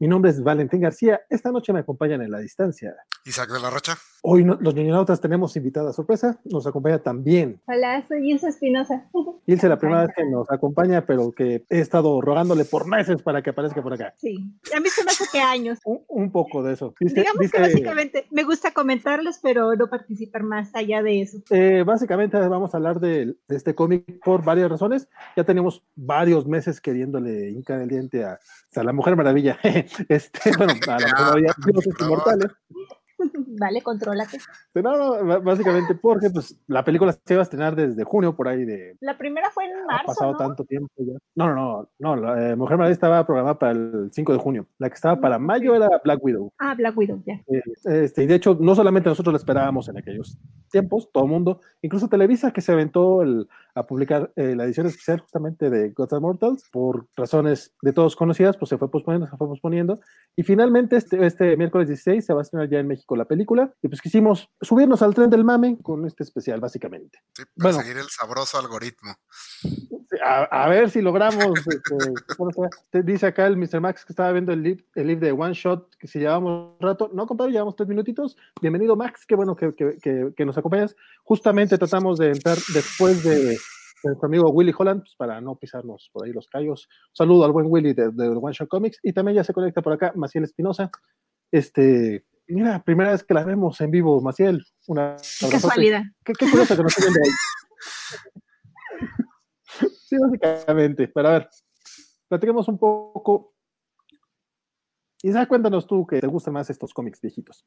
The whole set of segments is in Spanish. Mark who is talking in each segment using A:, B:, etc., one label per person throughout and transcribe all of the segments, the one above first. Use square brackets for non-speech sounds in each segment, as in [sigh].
A: Mi nombre es Valentín García. Esta noche me acompañan en la distancia.
B: Isaac de la Rocha.
A: Hoy los ñoñonautas tenemos invitada sorpresa. Nos acompaña también.
C: Hola, soy Ilse Espinosa. [laughs]
A: Ilse, la primera vez que nos acompaña, pero que he estado rogándole por meses para que aparezca por acá.
C: Sí, a mí se me hace que años.
A: Un, poco de eso.
C: Digamos que básicamente me gusta comentarles, pero no participar más allá de eso.
A: Eh, básicamente vamos a hablar de, este cómic por varias razones. Ya tenemos varios meses queriéndole hincar el diente a, a la Mujer Maravilla. [laughs] [laughs] este, bueno, a la Mujer Maravilla, dioses inmortales.
C: Vale, contrólate.
A: No, básicamente porque pues, la película se iba a estrenar desde junio, por ahí de...
C: La primera fue en marzo,
A: Ha pasado tanto tiempo ya. No, no, no, no la eh, Mujer Maravilla estaba programada para el 5 de junio. La que estaba para mayo era Black Widow.
C: Ah, Black Widow, ya.
A: Eh, este, y de hecho, no solamente nosotros la esperábamos en aquellos tiempos, todo el mundo, incluso Televisa que se aventó el, a publicar eh, la edición especial justamente de Gods and Mortals, por razones de todos conocidas, pues se fue posponiendo, se fue posponiendo, y finalmente este, este miércoles 16 se va a estrenar ya en México la película, y pues quisimos subirnos al tren del mame con este especial, básicamente.
B: Sí, para seguir el sabroso algoritmo.
A: A, ver si logramos, este, dice acá el Mr. Max que estaba viendo el live, el de One Shot, que si llevamos rato, no compadre, llevamos tres minutitos, bienvenido Max, qué bueno que, que, que nos acompañas, justamente tratamos de entrar después de nuestro amigo Willy Holland, pues, para no pisarnos por ahí los callos. saludo al buen Willy de, One Shot Comics y también ya se conecta por acá Maciel Espinosa. Este, mira, primera vez que la vemos en vivo, Maciel. Una
C: qué casualidad.
A: Qué, curioso que nos estén viendo ahí. [laughs] sí, básicamente. Pero a ver, platiquemos un poco. Isaac, cuéntanos tú que te gustan más estos cómics viejitos.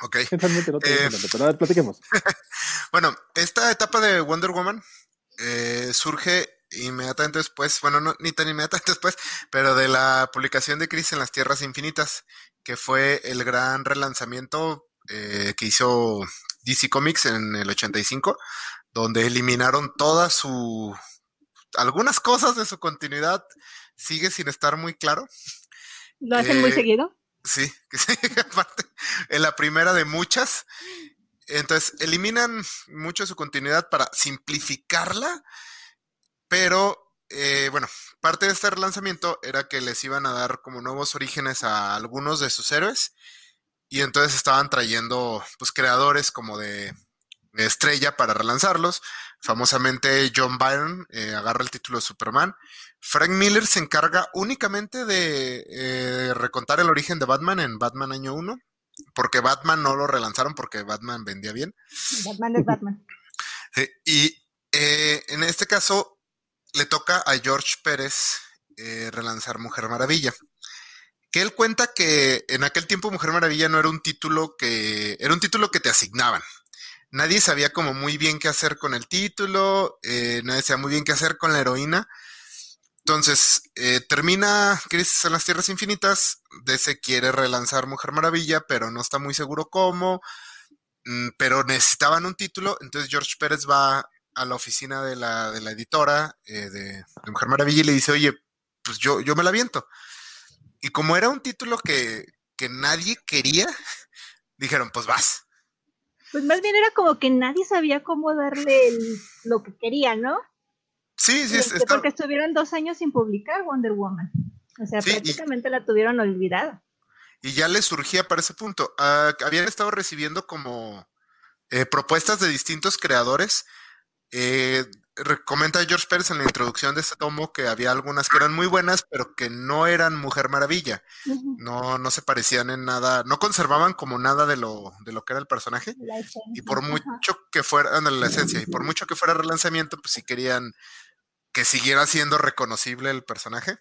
B: Ok.
A: no te eh, pero a ver, platiquemos. [laughs]
B: bueno, esta etapa de Wonder Woman eh, surge inmediatamente después, bueno, no, ni tan inmediatamente [laughs] después, pero de la publicación de Crisis en las Tierras Infinitas, que fue el gran relanzamiento eh, que hizo DC Comics en el 85, donde eliminaron toda su... algunas cosas de su continuidad, sigue sin estar muy claro.
C: ¿Lo hacen muy seguido?
B: Sí, que [laughs] sí, aparte, en la primera de muchas. Entonces, eliminan mucho su continuidad para simplificarla, pero eh, bueno, parte de este relanzamiento era que les iban a dar como nuevos orígenes a algunos de sus héroes y entonces estaban trayendo pues creadores como de, estrella para relanzarlos. Famosamente John Byron eh, agarra el título de Superman Frank Miller se encarga únicamente de eh, recontar el origen de Batman en Batman año 1, porque Batman no lo relanzaron porque Batman vendía bien.
C: Batman es Batman. [laughs]
B: y eh, en este caso le toca a George Pérez relanzar Mujer Maravilla. Que él cuenta que en aquel tiempo Mujer Maravilla no era un título que era un título que te asignaban. Nadie sabía como muy bien qué hacer con el título, nadie sabía muy bien qué hacer con la heroína. Entonces, eh, termina Crisis en las Tierras Infinitas, DC quiere relanzar Mujer Maravilla, pero no está muy seguro cómo, mm, pero necesitaban un título, entonces George Pérez va a la oficina de la, de la editora eh, de, Mujer Maravilla y le dice, oye, pues yo, yo me la viento. Y como era un título que, que nadie quería, [laughs] dijeron, pues vas.
C: Pues más bien era como que nadie sabía cómo darle lo que quería, ¿no?
B: Sí, sí,
C: este, Porque estuvieron dos años sin publicar Wonder Woman. O sea, prácticamente la tuvieron olvidada.
B: Y ya les surgía para ese punto. Ah, habían estado recibiendo como eh, propuestas de distintos creadores. Eh, comenta George Pérez en la introducción de este tomo que había algunas que eran muy buenas, pero que no eran Mujer Maravilla. No, no se parecían en nada, no conservaban como nada de lo, de lo que era el personaje. Y por mucho que fuera, la esencia, y por mucho que fuera relanzamiento, pues sí querían que siguiera siendo reconocible el personaje.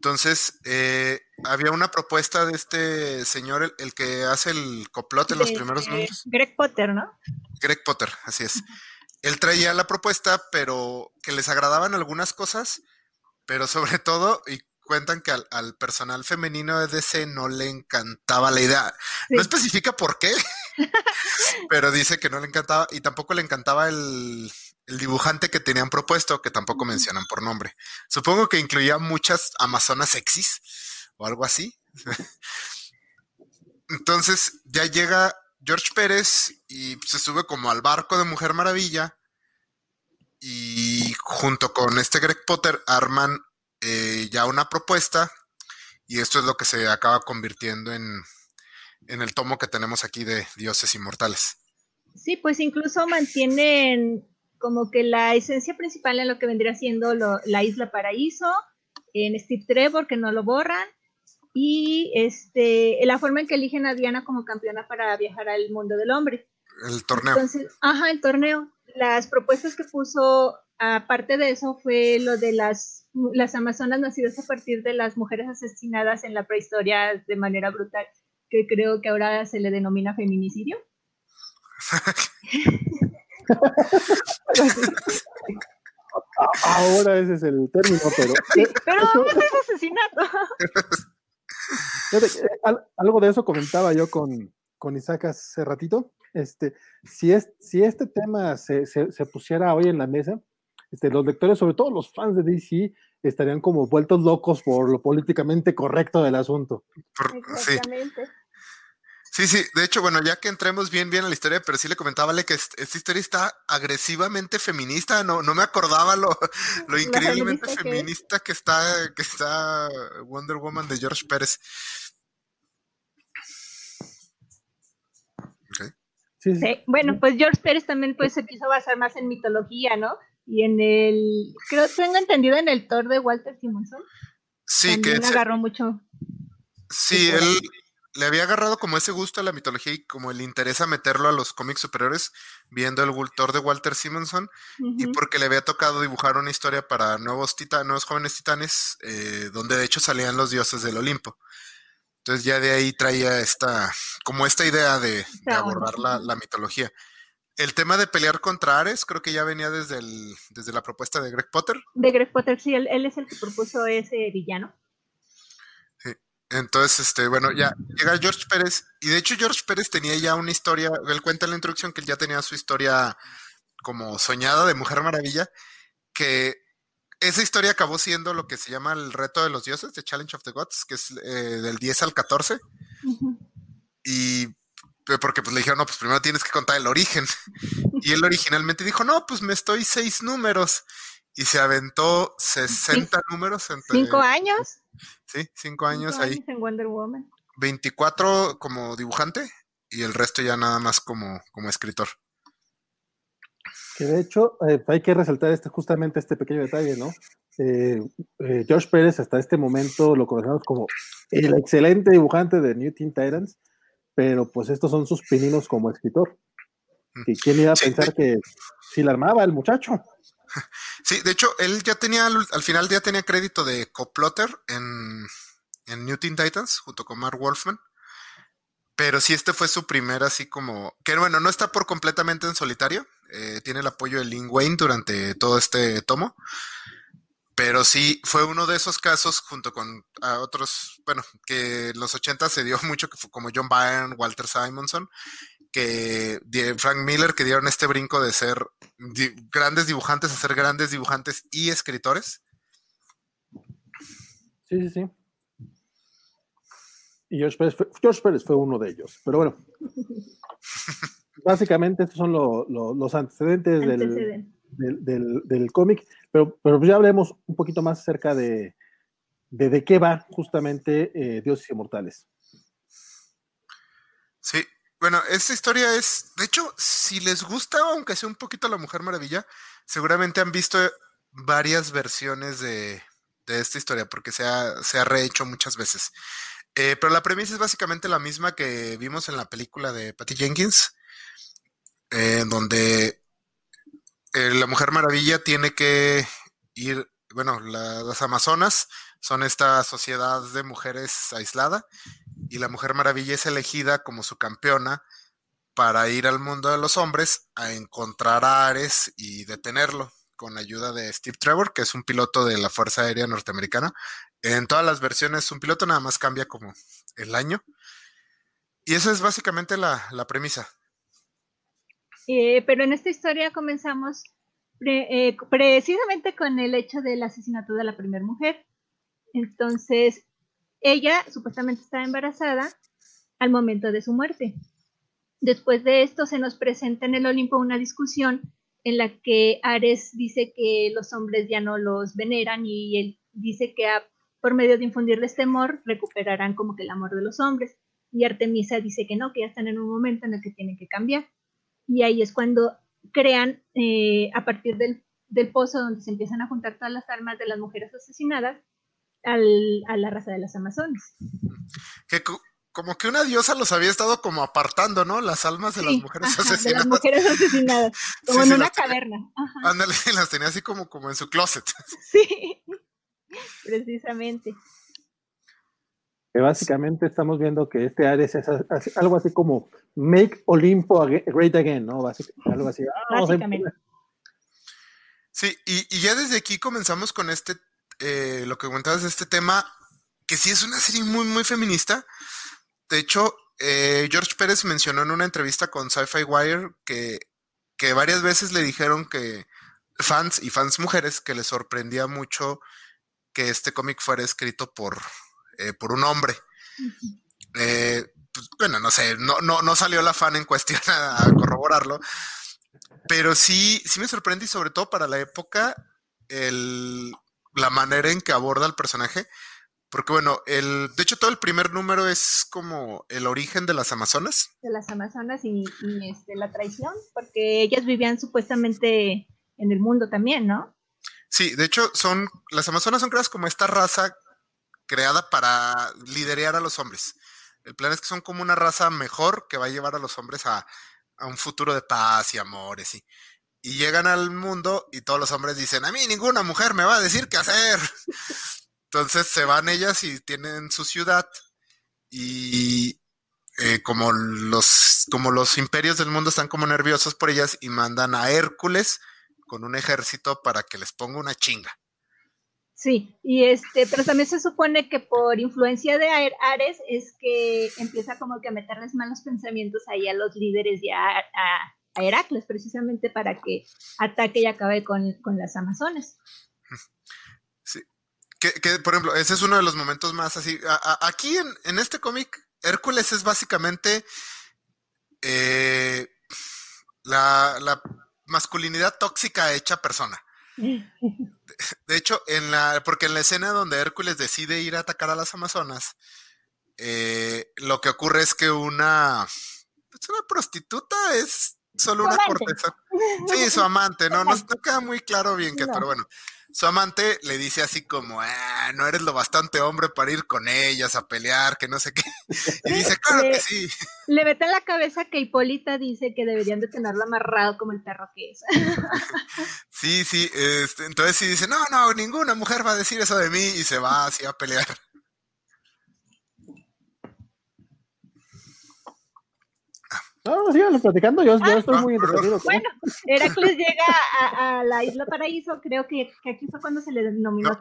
B: Entonces, eh, había una propuesta de este señor, el, que hace el coplot en los primeros números.
C: Greg Potter, ¿no?
B: Greg Potter, así es. Él traía la propuesta, pero que les agradaban algunas cosas, pero sobre [laughs] todo, y cuentan que al, personal femenino de DC no le encantaba la idea. No especifica por qué, [laughs] pero dice que no le encantaba y tampoco le encantaba el, el dibujante que tenían propuesto, que tampoco mencionan por nombre. Supongo que incluía muchas amazonas sexys o algo así. [laughs] Entonces ya llega George Pérez y se sube como al barco de Mujer Maravilla y junto con este Greg Potter arman eh, ya una propuesta y esto es lo que se acaba convirtiendo en, en el tomo que tenemos aquí de Dioses Inmortales.
C: Sí, pues incluso mantienen como que la esencia principal en lo que vendría siendo la Isla Paraíso, en Steve Trevor, que no lo borran, y este, la forma en que eligen a Diana como campeona para viajar al mundo del hombre.
B: El torneo.
C: Entonces, ajá, el torneo. Las propuestas que puso, aparte de eso, fue lo de las, las amazonas nacidas a partir de las mujeres asesinadas en la prehistoria de manera brutal, que creo que ahora se le denomina feminicidio. [laughs]
A: Ahora ese es el término, pero.
C: pero es asesinato. [laughs]
A: algo de eso comentaba yo con, con Isaac hace ratito. Este, si, es, si este tema se, se, pusiera hoy en la mesa, este, los lectores, sobre todo los fans de DC, estarían como vueltos locos por lo políticamente correcto del asunto.
C: Exactamente.
B: Sí, sí, de hecho, bueno, ya que entremos bien, bien a la historia, pero sí le comentaba que esta historia está agresivamente feminista, no, no me acordaba lo, [laughs] lo increíblemente feminista, que, está, que está Wonder Woman de George Pérez.
C: Sí, Bueno, pues George Pérez también pues se quiso basar más en mitología, ¿no? Y en el, creo, tengo entendido en el Thor de Walter Simonson.
B: Sí,
C: que agarró mucho.
B: Sí, él, le había agarrado como ese gusto a la mitología y como el interés a meterlo a los cómics superiores, viendo el Vultor de Walter Simonson, y porque le había tocado dibujar una historia para nuevos, titanes, nuevos jóvenes titanes, eh, donde de hecho salían los dioses del Olimpo. Entonces ya de ahí traía esta, como esta idea de, abordar la, mitología. El tema de pelear contra Ares creo que ya venía desde, el, desde la propuesta de Greg Potter.
C: De Greg Potter, sí, él, él es el que propuso ese villano.
B: Entonces, este, bueno, ya llega George Pérez, y de hecho George Pérez tenía ya una historia, él cuenta en la introducción que él ya tenía su historia como soñada de Mujer Maravilla, que esa historia acabó siendo lo que se llama el reto de los dioses, The Challenge of the Gods, que es eh, del 10 al 14. Y porque pues le dijeron, no, pues primero tienes que contar el origen. [laughs] Y él originalmente dijo, no, pues me estoy seis números. Y se aventó 60 números.
C: ¿Cinco años?
B: Sí, cinco años ahí.
C: en Wonder Woman.
B: 24 como dibujante y el resto ya nada más como, como escritor.
A: Que de hecho eh, hay que resaltar este, justamente este pequeño detalle, ¿no? Eh, eh, George Pérez hasta este momento lo conocemos como el excelente dibujante de New Teen Titans, pero pues estos son sus pininos como escritor. ¿Y quién iba a pensar que si la armaba el muchacho? [laughs]
B: Sí, de hecho, él ya tenía, al final ya tenía crédito de coplotter en, en New Teen Titans, junto con Mark Wolfman. Pero sí, este fue su primer así como, que bueno, no está por completamente en solitario, eh, tiene el apoyo de Lin Wayne durante todo este tomo, pero sí fue uno de esos casos junto con otros, bueno, que en los 80 se dio [laughs] mucho, que fue como John Byrne, Walter Simonson, que Frank Miller, que dieron este brinco de ser grandes dibujantes a ser grandes dibujantes y escritores.
A: Sí, sí, sí. Y George Pérez, fue, uno de ellos. Pero bueno, [laughs] básicamente estos son los antecedentes, Del, cómic. Pero, pero ya hablemos un poquito más acerca de, de, qué va justamente eh, Dioses Inmortales.
B: Sí, bueno, esta historia es, de hecho, si les gusta, aunque sea un poquito La Mujer Maravilla, seguramente han visto varias versiones de, esta historia, porque se ha, se ha rehecho muchas veces. Eh, pero la premisa es básicamente la misma que vimos en la película de Patty Jenkins, eh, donde eh, la Mujer Maravilla tiene que ir, bueno, las Amazonas son esta sociedad de mujeres aislada y la Mujer Maravilla es elegida como su campeona para ir al mundo de los hombres a encontrar a Ares y detenerlo con ayuda de Steve Trevor, que es un piloto de la Fuerza Aérea Norteamericana. En todas las versiones un piloto nada más cambia como el año. Y esa es básicamente la, premisa.
C: Eh, pero en esta historia comenzamos eh, precisamente con el hecho del asesinato de la primera mujer. Entonces, ella supuestamente estaba embarazada al momento de su muerte. Después de esto se nos presenta en el Olimpo una discusión en la que Ares dice que los hombres ya no los veneran y él dice que por medio de infundirles temor recuperarán como que el amor de los hombres. Y Artemisa dice que no, que ya están en un momento en el que tienen que cambiar. Y ahí es cuando crean, eh, a partir del, del, pozo donde se empiezan a juntar todas las almas de las mujeres asesinadas, al, a la raza de las Amazonas.
B: Que como que una diosa los había estado como apartando, ¿no? Las almas de las mujeres asesinadas. [laughs] De
C: las mujeres asesinadas, como en una caverna.
B: Ándale, [laughs] las tenía así como, como en su closet. [laughs]
C: Sí, precisamente.
A: Que básicamente estamos viendo que este Ares es algo así como Make Olimpo Great Again, ¿no? Básicamente, algo así.
C: Ah, básicamente.
B: Sí, y, y, ya desde aquí comenzamos con este, eh, lo que comentabas de este tema, que sí es una serie muy, muy feminista. De hecho, eh, George Pérez mencionó en una entrevista con Sci-Fi Wire que, que varias veces le dijeron que fans y fans mujeres que les sorprendía mucho que este cómic fuera escrito por eh, por un hombre. Eh, pues, bueno, no sé, no, no, no salió la fan en cuestión a, corroborarlo, pero sí, sí me sorprende y sobre todo para la época el, la manera en que aborda el personaje. Porque bueno, el, de hecho todo el primer número es como el origen de las Amazonas.
C: De las Amazonas y, este, la traición, porque ellas vivían supuestamente en el mundo también, ¿no?
B: Sí, de hecho son, las Amazonas son creadas como esta raza creada para liderear a los hombres. El plan es que son como una raza mejor que va a llevar a los hombres a, un futuro de paz y amores. Y, y llegan al mundo y todos los hombres dicen, a mí ninguna mujer me va a decir qué hacer. Entonces se van ellas y tienen su ciudad y eh, como, los, como los imperios del mundo están como nerviosos por ellas y mandan a Hércules con un ejército para que les ponga una chinga.
C: Sí, y este, pero también se supone que por influencia de Ares es que empieza como que a meterles malos pensamientos ahí a los líderes y a, a, Heracles, precisamente para que ataque y acabe con, las Amazonas.
B: Sí. Que, por ejemplo, ese es uno de los momentos más así. aquí en, este cómic, Hércules es básicamente eh, la, la masculinidad tóxica hecha persona. [laughs] De hecho, en la, porque en la escena donde Hércules decide ir a atacar a las Amazonas, eh, lo que ocurre es que una, pues, una prostituta es solo una cortesana. [laughs] Sí, su amante, no, no, queda muy claro bien que, pero bueno, su amante le dice así como, ah, no eres lo bastante hombre para ir con ellas a pelear, que no sé qué. [laughs] Y dice, claro que sí.
C: Le mete en la cabeza que Hipólita dice que deberían de tenerlo amarrado como el perro que es. [laughs]
B: Sí, sí, este, entonces sí dice, no, no, ninguna mujer va a decir eso de mí y se va así a pelear.
A: No, síganlo platicando, yo, yo estoy muy entretenido.
C: Bueno, Heracles llega a, la isla Paraíso, creo que, aquí fue cuando se le denominó no,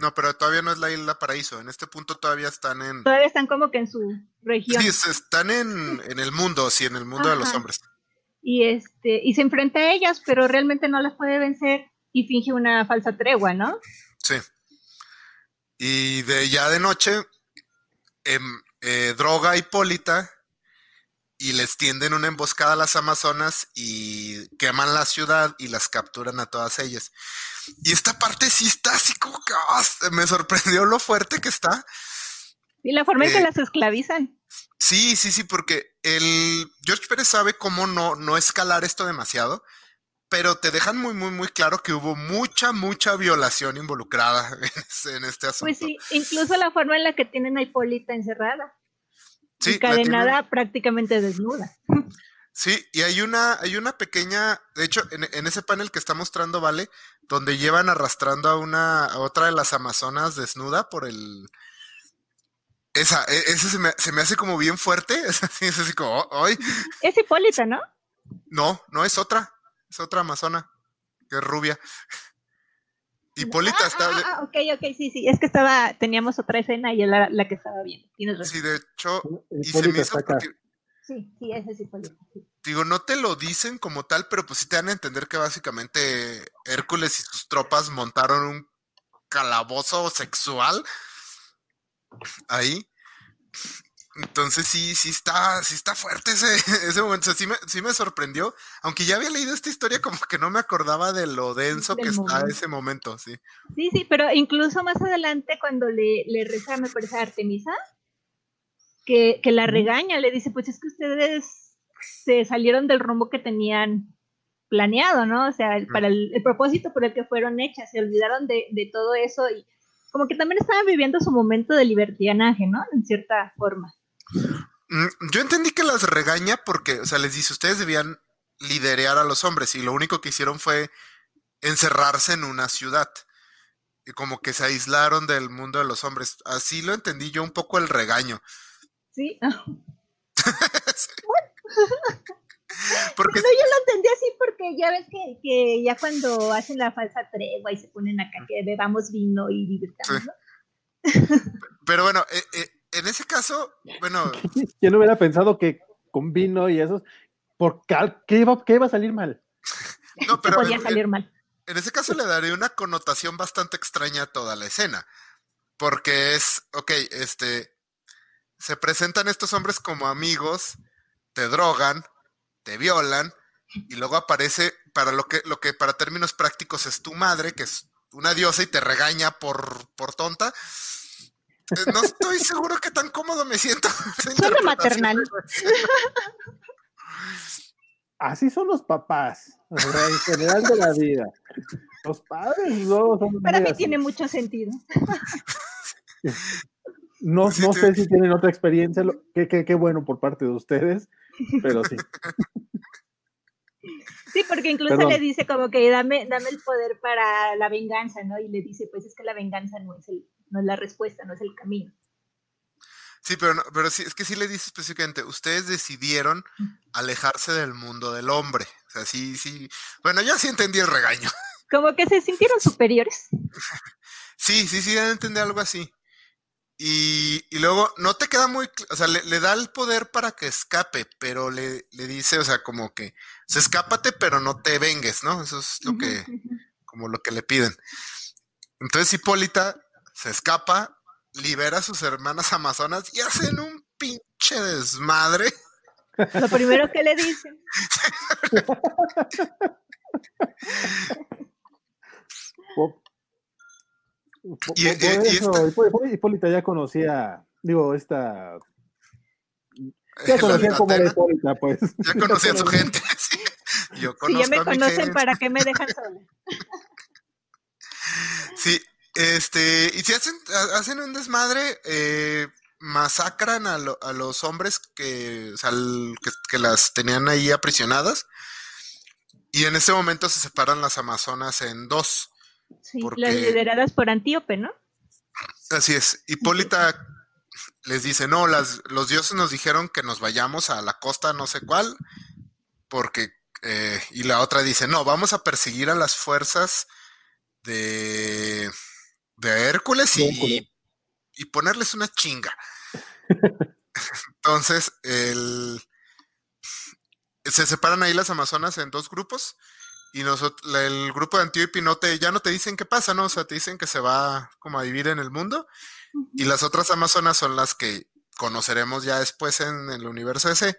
B: no, pero todavía no es la isla Paraíso, en este punto todavía están en...
C: Todavía están como que en su región.
B: Sí, están en, en el mundo, sí, en el mundo de los hombres.
C: Y, este, y se enfrenta a ellas, pero realmente no las puede vencer y finge una falsa tregua, ¿no?
B: Sí. Y de ya de noche, em, eh, droga Hipólita y les tienden una emboscada a las Amazonas y queman la ciudad y las capturan a todas ellas. Y esta parte sí está así como que ah, me sorprendió lo fuerte que está.
C: Y la forma en que eh, las esclavizan.
B: Sí, sí, sí, porque el George Pérez sabe cómo no, no escalar esto demasiado, pero te dejan muy, muy, muy claro que hubo mucha, mucha violación involucrada [laughs] en este asunto.
C: Pues sí, incluso la forma en la que tienen a Hipólita encerrada encadenada prácticamente desnuda.
B: Sí, y hay una, hay una pequeña, de hecho, en, ese panel que está mostrando Vale, donde llevan arrastrando a una, a otra de las amazonas desnuda por el, esa, e, ese se me, se me hace como bien fuerte, [laughs] es así, es así como, hoy.
C: Es Hipólita, ¿no?
B: No, no es otra, es otra amazona, que es rubia. Hipólita
C: ah,
B: está.
C: Ah, ah, ok, ok, sí, sí. Es que estaba, teníamos otra escena y era la, que estaba bien. Tienes razón.
B: Sí, de hecho, y se me hizo
C: Sí, sí, ese es Hipólita.
B: Digo, no te lo dicen como tal, pero pues sí te dan a entender que básicamente Hércules y sus tropas montaron un calabozo sexual ahí. Entonces sí, sí está, sí está fuerte ese, [laughs] ese momento. O sea, sí me, sí me sorprendió. Aunque ya había leído esta historia, como que no me acordaba de lo denso
C: Del
B: que está
C: momento.
B: ese momento, sí.
C: Sí, sí, pero incluso más adelante cuando le, le reza, me parece, a Artemisa, que, que la regaña, le dice, pues es que ustedes se salieron del rumbo que tenían planeado, ¿no? O sea, el- para el, el propósito por el que fueron hechas, se olvidaron de, de todo eso y como que también estaban viviendo su momento de libertinaje, ¿no? En cierta forma.
B: Mm, Yo entendí que las regaña porque, o sea, les dice, ustedes debían liderear a los hombres y lo único que hicieron fue encerrarse en una ciudad. Y como que se aislaron del mundo de los hombres. Así lo entendí yo un poco el regaño.
C: Sí, [laughs]
B: Porque
C: No, yo lo entendí así porque ya ves que, que ya cuando hacen la falsa tregua y se ponen acá que bebamos vino y divirtamos,
B: Sí.
C: ¿no?
B: Pero bueno, eh, eh, en ese caso, bueno, [laughs]
A: ¿Quién no hubiera pensado que con vino y eso, por cal- ¿qué iba, qué iba a salir mal?
B: no, pero
C: podía
B: en,
C: salir mal.
B: en ese caso le daré una connotación bastante extraña a toda la escena. Porque es, ok, este, se presentan estos hombres como amigos, te drogan, te violan, y luego aparece para lo que, lo que para términos prácticos es tu madre, que es una diosa y te regaña por, por tonta. Eh, No estoy seguro que tan cómodo me siento. [laughs]
C: Suena maternal.
A: Así son los papás, o sea, en general de la vida. Los padres no son
C: Para mí
A: así.
C: tiene mucho sentido.
A: No,
B: Sí,
A: no
B: te-
A: sé si tienen otra experiencia, qué, qué, qué bueno por parte de ustedes, pero sí.
C: Sí, porque incluso
A: Perdón.
C: le dice como que dame, dame el poder para la venganza, ¿no? Y le dice, pues es que la venganza no es el, no es la respuesta, no es el camino.
B: Sí, pero, no- pero sí, es que sí le dice específicamente, ustedes decidieron alejarse del mundo del hombre. O sea, sí, sí. Bueno, yo sí entendí el regaño. [laughs]
C: Como que se sintieron superiores.
B: Sí, sí, sí, entendí algo así. Y, y luego no te queda muy, o sea, le, le da el poder para que escape, pero le, le dice, o sea, como que, se escápate, pero no te vengues, ¿no? Eso es lo que, como lo que le piden. Entonces Hipólita se escapa, libera a sus hermanas amazonas y hacen un pinche desmadre. [laughs]
C: Lo primero que le dicen.
B: Y-
A: Hipólita ya conocía, digo, esta. Ya conocían como era Hipólita, pues.
B: ya [laughs] conocían su gente. [laughs] sí. Yo
C: Si ya me
B: a mi
C: conocen,
B: gente.
C: ¿para qué me dejan sola?
B: Sí, este, y si hacen, ha- hacen un desmadre, eh, masacran a, lo- a los hombres que, o sea, que, que las tenían ahí aprisionadas. Y en ese momento se separan las amazonas en dos.
C: Sí,
B: Porque-
C: las lideradas por Antíope, ¿no?
B: Así es. Hipólita les dice, no, las, los dioses nos dijeron que nos vayamos a la costa no sé cuál, porque, eh, y la otra dice, no, vamos a perseguir a las fuerzas de, de Hércules y,
A: Hércules.
B: y ponerles una chinga. [laughs] Entonces, el, se separan ahí las amazonas en dos grupos y nosotros, el grupo de Antíope no te, ya no te dicen qué pasa, ¿no? O sea, te dicen que se va como a vivir en el mundo y las otras amazonas son las que conoceremos ya después en el universo ese,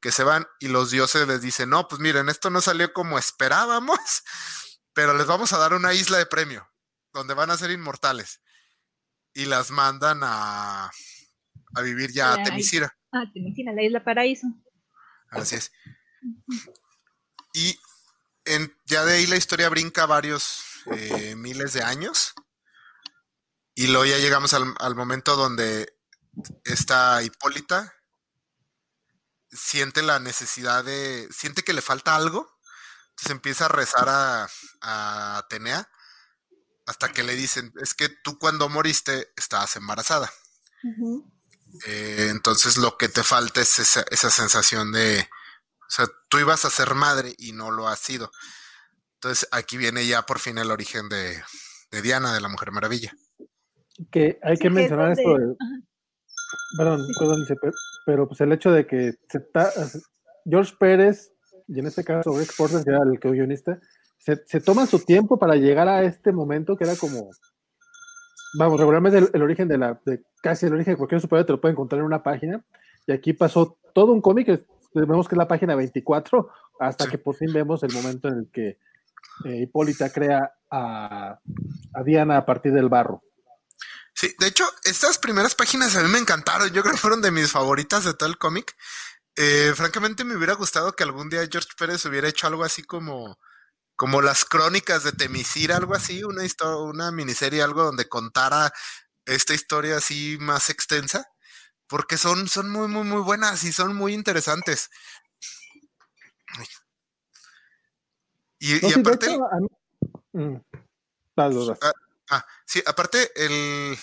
B: que se van y los dioses les dicen, no, pues miren, esto no salió como esperábamos, [laughs] pero les vamos a dar una isla de premio, donde van a ser inmortales. Y las mandan a, a vivir ya a
C: Ay.
B: Temisira.
C: Ah, te imaginas, la isla paraíso.
B: Así es. Y en, ya de ahí la historia brinca varios eh, miles de años. Y luego ya llegamos al, al momento donde esta Hipólita siente la necesidad de. siente que le falta algo. Entonces empieza a rezar a, a Atenea hasta que le dicen: Es que tú cuando moriste estabas embarazada. Eh, entonces lo que te falta es esa, esa sensación de, o sea, tú ibas a ser madre y no lo has sido. Entonces aquí viene ya por fin el origen de, de Diana, de la Mujer Maravilla.
A: Que hay
C: Sí,
A: que
C: es
A: mencionar
C: donde-
A: esto de, perdón, perdón, pero pues el hecho de que se ta- George Pérez, y en este caso Rick Porter, que era el que guionista, se, se toman su tiempo para llegar a este momento que era como vamos, regularmente el, origen de la, de casi el origen de cualquier superhéroe te lo puede encontrar en una página. Y aquí pasó todo un cómic, vemos que es la página 24, hasta que por fin vemos el momento en el que eh, Hipólita crea a, a Diana a partir del barro.
B: Sí, de hecho, estas primeras páginas a mí me encantaron. Yo creo que fueron de mis favoritas de todo el cómic. Eh, francamente, me hubiera gustado que algún día George Pérez hubiera hecho algo así como, como las crónicas de Temisir, algo así, una, historia, una miniserie, algo donde contara esta historia así más extensa, porque son, son muy, muy, muy buenas y son muy interesantes. Y, aparte... Mm, Ah, sí, aparte, el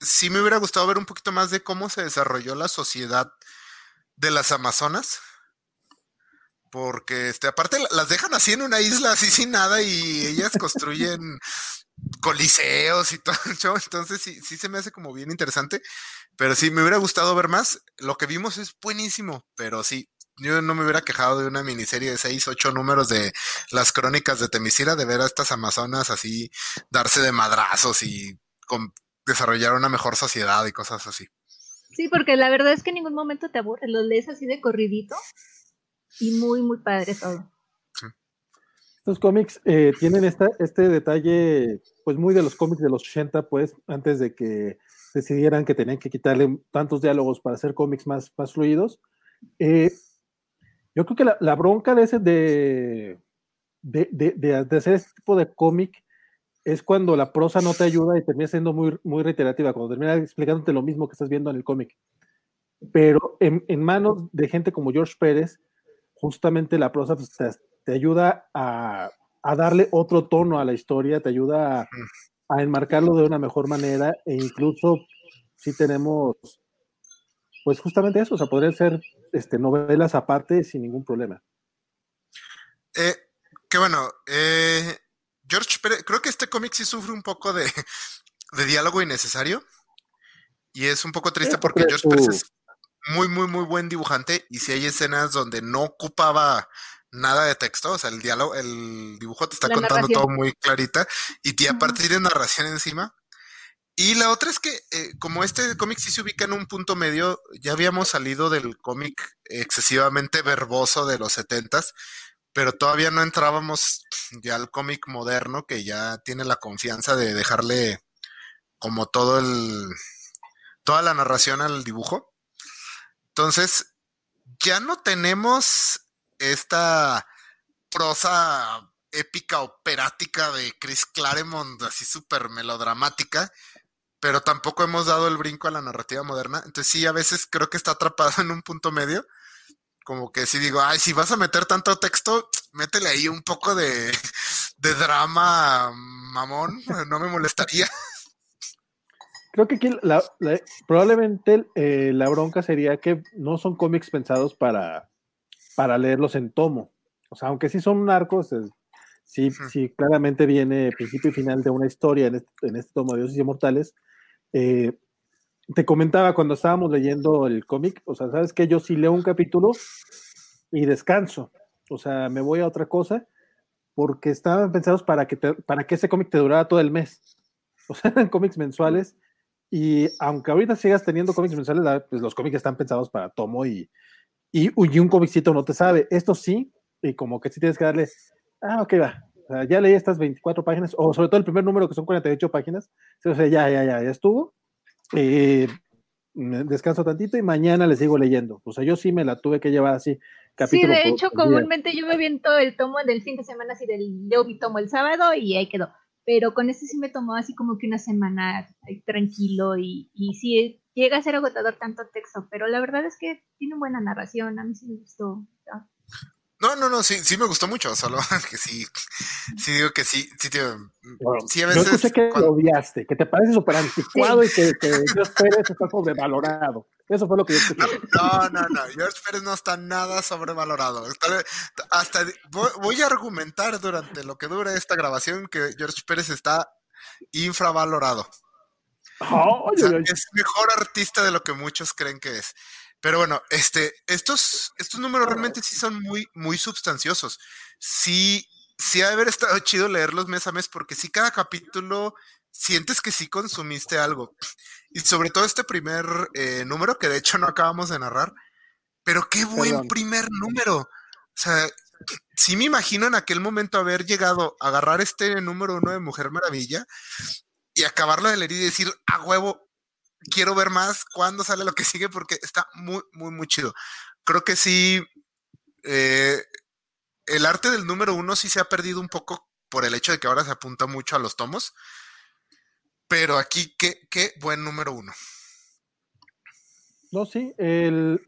B: sí me hubiera gustado ver un poquito más de cómo se desarrolló la sociedad de las Amazonas. Porque este, aparte las dejan así en una isla así sin nada y ellas [laughs] construyen coliseos y todo. Entonces sí, sí se me hace como bien interesante. Pero sí, me hubiera gustado ver más. Lo que vimos es buenísimo, pero sí, yo no me hubiera quejado de una miniserie de seis, ocho números de las crónicas de Temisira, de ver a estas amazonas así darse de madrazos y desarrollar una mejor sociedad y cosas así.
C: Sí, porque la verdad es que en ningún momento te aburre, lo lees así de corridito y muy, muy padre todo.
A: Estos cómics eh, tienen esta, este detalle, pues muy de los cómics de los 80, pues, antes de que decidieran que tenían que quitarle tantos diálogos para hacer cómics más, más fluidos. Eh, yo creo que la, bronca de ese de, de, hacer este tipo de cómic es cuando la prosa no te ayuda y termina siendo muy, muy reiterativa, cuando termina explicándote lo mismo que estás viendo en el cómic. Pero en, manos de gente como George Pérez, justamente la prosa pues, te, ayuda a, darle otro tono a la historia, te ayuda a, a, enmarcarlo de una mejor manera e incluso si tenemos, pues justamente eso, o sea, podría ser este, novelas aparte sin ningún problema.
B: Eh, que bueno, eh, George Pérez, creo que este cómic sí sufre un poco de, diálogo innecesario. Y es un poco triste porque George Pérez es muy, muy, muy buen dibujante. Y si hay escenas donde no ocupaba nada de texto, o sea, el diálogo, el dibujo te está contando todo muy clarita. Y aparte tiene narración encima. Y la otra es que, eh, como este cómic sí se ubica en un punto medio, ya habíamos salido del cómic excesivamente verboso de los setentas, pero todavía no entrábamos ya al cómic moderno que ya tiene la confianza de dejarle como todo el toda la narración al dibujo. Entonces, ya no tenemos esta prosa épica operática de Chris Claremont, así súper melodramática, pero tampoco hemos dado el brinco a la narrativa moderna. Entonces sí, a veces creo que está atrapado en un punto medio. Como que si digo, ay, si vas a meter tanto texto, métele ahí un poco de, drama, mamón, no me molestaría.
A: Creo que aquí probablemente eh, la bronca sería que no son cómics pensados para, para leerlos en tomo. O sea, aunque sí son narcos, sí, sí claramente viene principio y final de una historia en este, en este tomo de Dioses Inmortales, eh, te comentaba cuando estábamos leyendo el cómic, o sea, sabes que yo sí leo un capítulo y descanso, o sea, me voy a otra cosa porque estaban pensados para que, para que ese cómic te durara todo el mes. O sea, eran cómics mensuales y aunque ahorita sigas teniendo cómics mensuales, pues los cómics están pensados para tomo y, y, un cómicito no te sabe. Esto sí, y como que sí tienes que darle, ah, ok, va, ya leí estas 24 páginas, o sobre todo el primer número que son 48 páginas. O sea, ya, ya, ya, ya estuvo. Eh, descanso tantito y mañana le sigo leyendo. O sea, yo sí me la tuve que llevar así.
C: Capítulo sí, de hecho, comúnmente yo me viento el tomo del fin de semana, así del yo mi tomo el sábado y ahí quedó. Pero con este sí me tomó así como que una semana tranquilo y, y sí llega a ser agotador tanto texto, pero la verdad es que tiene buena narración, a mí sí me gustó.
B: No, no, no, sí, sí me gustó mucho, solo [laughs] que sí, sí digo que sí, sí, tío,
A: sí a veces... Yo escuché que lo odiaste, que te parece súper anticuado y que, que George Pérez está sobrevalorado. Eso fue lo que yo escuché.
B: No, no, no, George Pérez no está nada sobrevalorado. Hasta voy a argumentar durante lo que dure esta grabación que George Pérez está infravalorado. es mejor artista de lo que muchos creen que es. Pero bueno, este, estos, estos números realmente sí son muy, muy substanciosos. Sí, sí ha de haber estado chido leerlos mes a mes, porque sí cada capítulo sientes que sí consumiste algo. Y sobre todo este primer eh, número, que de hecho no acabamos de narrar, pero qué buen primer número. O sea, sí me imagino en aquel momento haber llegado a agarrar este número uno de Mujer Maravilla y acabarlo de leer y decir, a huevo, quiero ver más cuándo sale lo que sigue porque está muy, muy, muy chido. Creo que sí, eh, el arte del número uno sí se ha perdido un poco por el hecho de que ahora se apunta mucho a los tomos. Pero aquí, qué, qué buen número uno.
A: No, sí, el,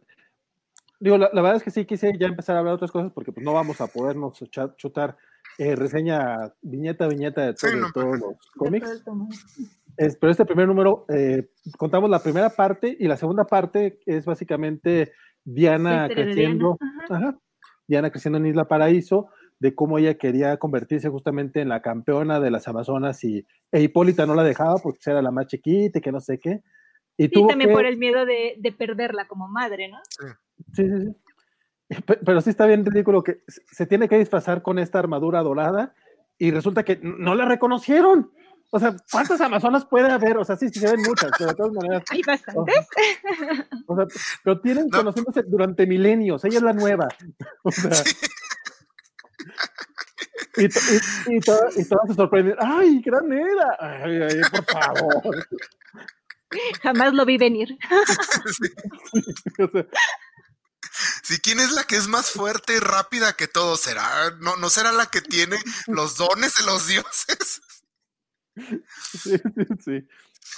A: digo, la, verdad es que sí quise ya empezar a hablar de otras cosas porque pues no vamos a podernos chutar eh, reseña viñeta viñeta de, todos los cómics. pero este primer número, eh, contamos la primera parte y la segunda parte es básicamente Diana creciendo, Diana creciendo en Isla Paraíso, de cómo ella quería convertirse justamente en la campeona de las Amazonas y e Hipólita no la dejaba porque era la más chiquita y que no sé qué.
C: Y sí, también por el miedo de, de, perderla como madre, ¿no?
A: Sí. Sí, sí, sí. Pero sí está bien ridículo que se tiene que disfrazar con esta armadura dorada y resulta que no la reconocieron. O sea, ¿cuántas amazonas puede haber? O sea, sí, sí se ven muchas, pero de todas maneras.
C: Hay bastantes.
A: O sea, pero tienen conociéndose durante milenios. Ella es la nueva. [laughs] O sea. Y, y, y, todas se sorprenden. ¡Ay, gran era! ¡Ay, ay, por favor!
C: Jamás lo vi venir.
B: o sea, si quién es la que es más fuerte y rápida que todos, será, no, no será la que tiene los dones de los dioses.
A: Sí, sí, sí.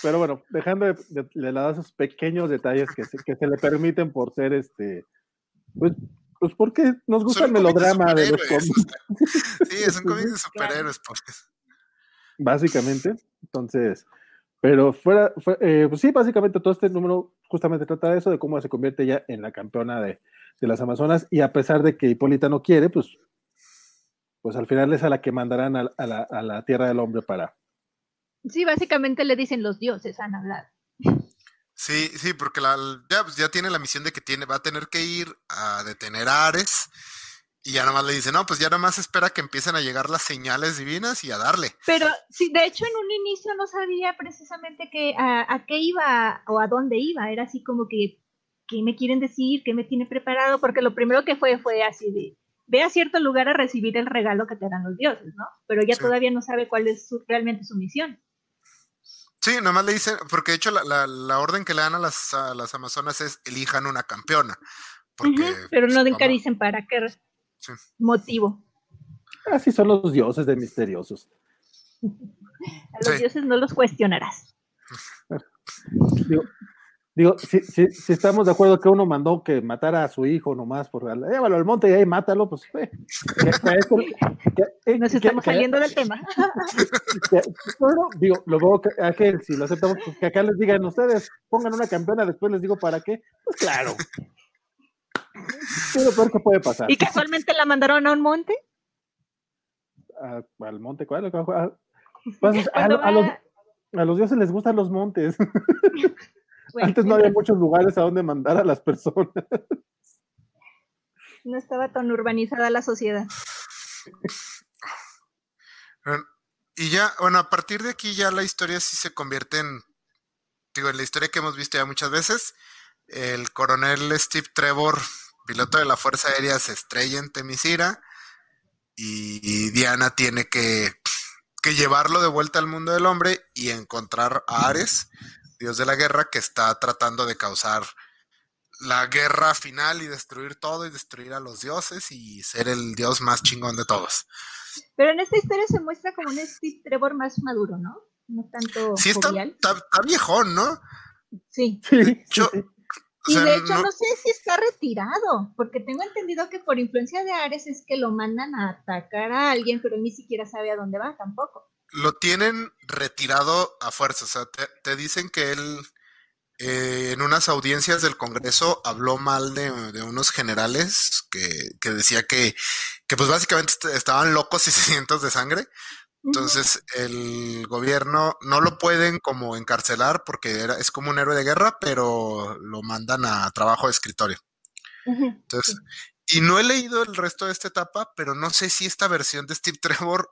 A: Pero bueno, dejando de, de, lado esos pequeños detalles que se, que se le permiten por ser este, pues, pues porque nos gusta el melodrama de, los cómics.
B: Sí, es un cómic de [laughs] superhéroes, pues.
A: Básicamente, entonces, pero fuera, eh, pues sí, básicamente todo este número justamente trata de eso, de cómo se convierte ya en la campeona de, las Amazonas, y a pesar de que Hipólita no quiere, pues, pues al final es a la que mandarán a, la, tierra del hombre para.
C: Sí, básicamente le dicen los dioses han hablado.
B: Sí, sí, porque la, ya, pues ya tiene la misión de que tiene, va a tener que ir a detener a Ares y ya nomás le dice, no, pues ya nomás espera que empiecen a llegar las señales divinas y a darle.
C: Pero sí, de hecho en un inicio no sabía precisamente que, a, qué iba o a dónde iba. Era así como que, ¿qué me quieren decir? ¿Qué me tiene preparado? Porque lo primero que fue fue así de, ve a cierto lugar a recibir el regalo que te dan los dioses, ¿no? Pero ya todavía no sabe cuál es realmente su misión.
B: Sí, nomás le dice, porque de hecho la, la, orden que le dan a las, a las amazonas es elijan una campeona.
C: pero no nunca dicen para qué motivo.
A: Así son los dioses de misteriosos. [laughs]
C: A los dioses no los cuestionarás. [laughs]
A: Digo, si, si, estamos de acuerdo que uno mandó que matara a su hijo nomás, por llévalo al monte y ahí mátalo, pues
C: eh, nos estamos saliendo del tema. [laughs]
A: bueno, digo, luego que, si lo aceptamos, pues que acá les digan ustedes, pongan una campeona, después les digo para qué, pues claro. ¿Qué lo que puede pasar?
C: ¿Y casualmente la mandaron a un monte?
A: ¿Al monte cuál? A, pues, [laughs] a, los, a, los, dioses les gustan los montes. [laughs] Antes no había muchos lugares a donde mandar a las personas.
C: No estaba tan urbanizada la sociedad.
B: Y ya, bueno, a partir de aquí ya la historia sí se convierte en, digo, en la historia que hemos visto ya muchas veces. El coronel Steve Trevor piloto de la Fuerza Aérea se estrella en Temisira y Diana tiene que, llevarlo de vuelta al mundo del hombre y encontrar a Ares, dios de la guerra, que está tratando de causar la guerra final y destruir todo y destruir a los dioses y ser el dios más chingón de todos.
C: Pero en esta historia se muestra como un Steve Trevor más maduro, ¿no? No tanto.
B: Sí, está, está, viejón, ¿no?
C: Sí.
A: Yo,
C: y de hecho no... sé si está retirado, porque tengo entendido que por influencia de Ares es que lo mandan a atacar a alguien, pero ni siquiera sabe a dónde va tampoco.
B: Lo tienen retirado a fuerza, o sea, te, dicen que él eh, en unas audiencias del Congreso habló mal de, unos generales que, que decía que, que, pues básicamente estaban locos y [laughs] sedientos de sangre. Entonces el gobierno no lo pueden como encarcelar porque era, es como un héroe de guerra, pero lo mandan a trabajo de escritorio. Entonces, y no he leído el resto de esta etapa, pero no sé si esta versión de Steve [laughs] Trevor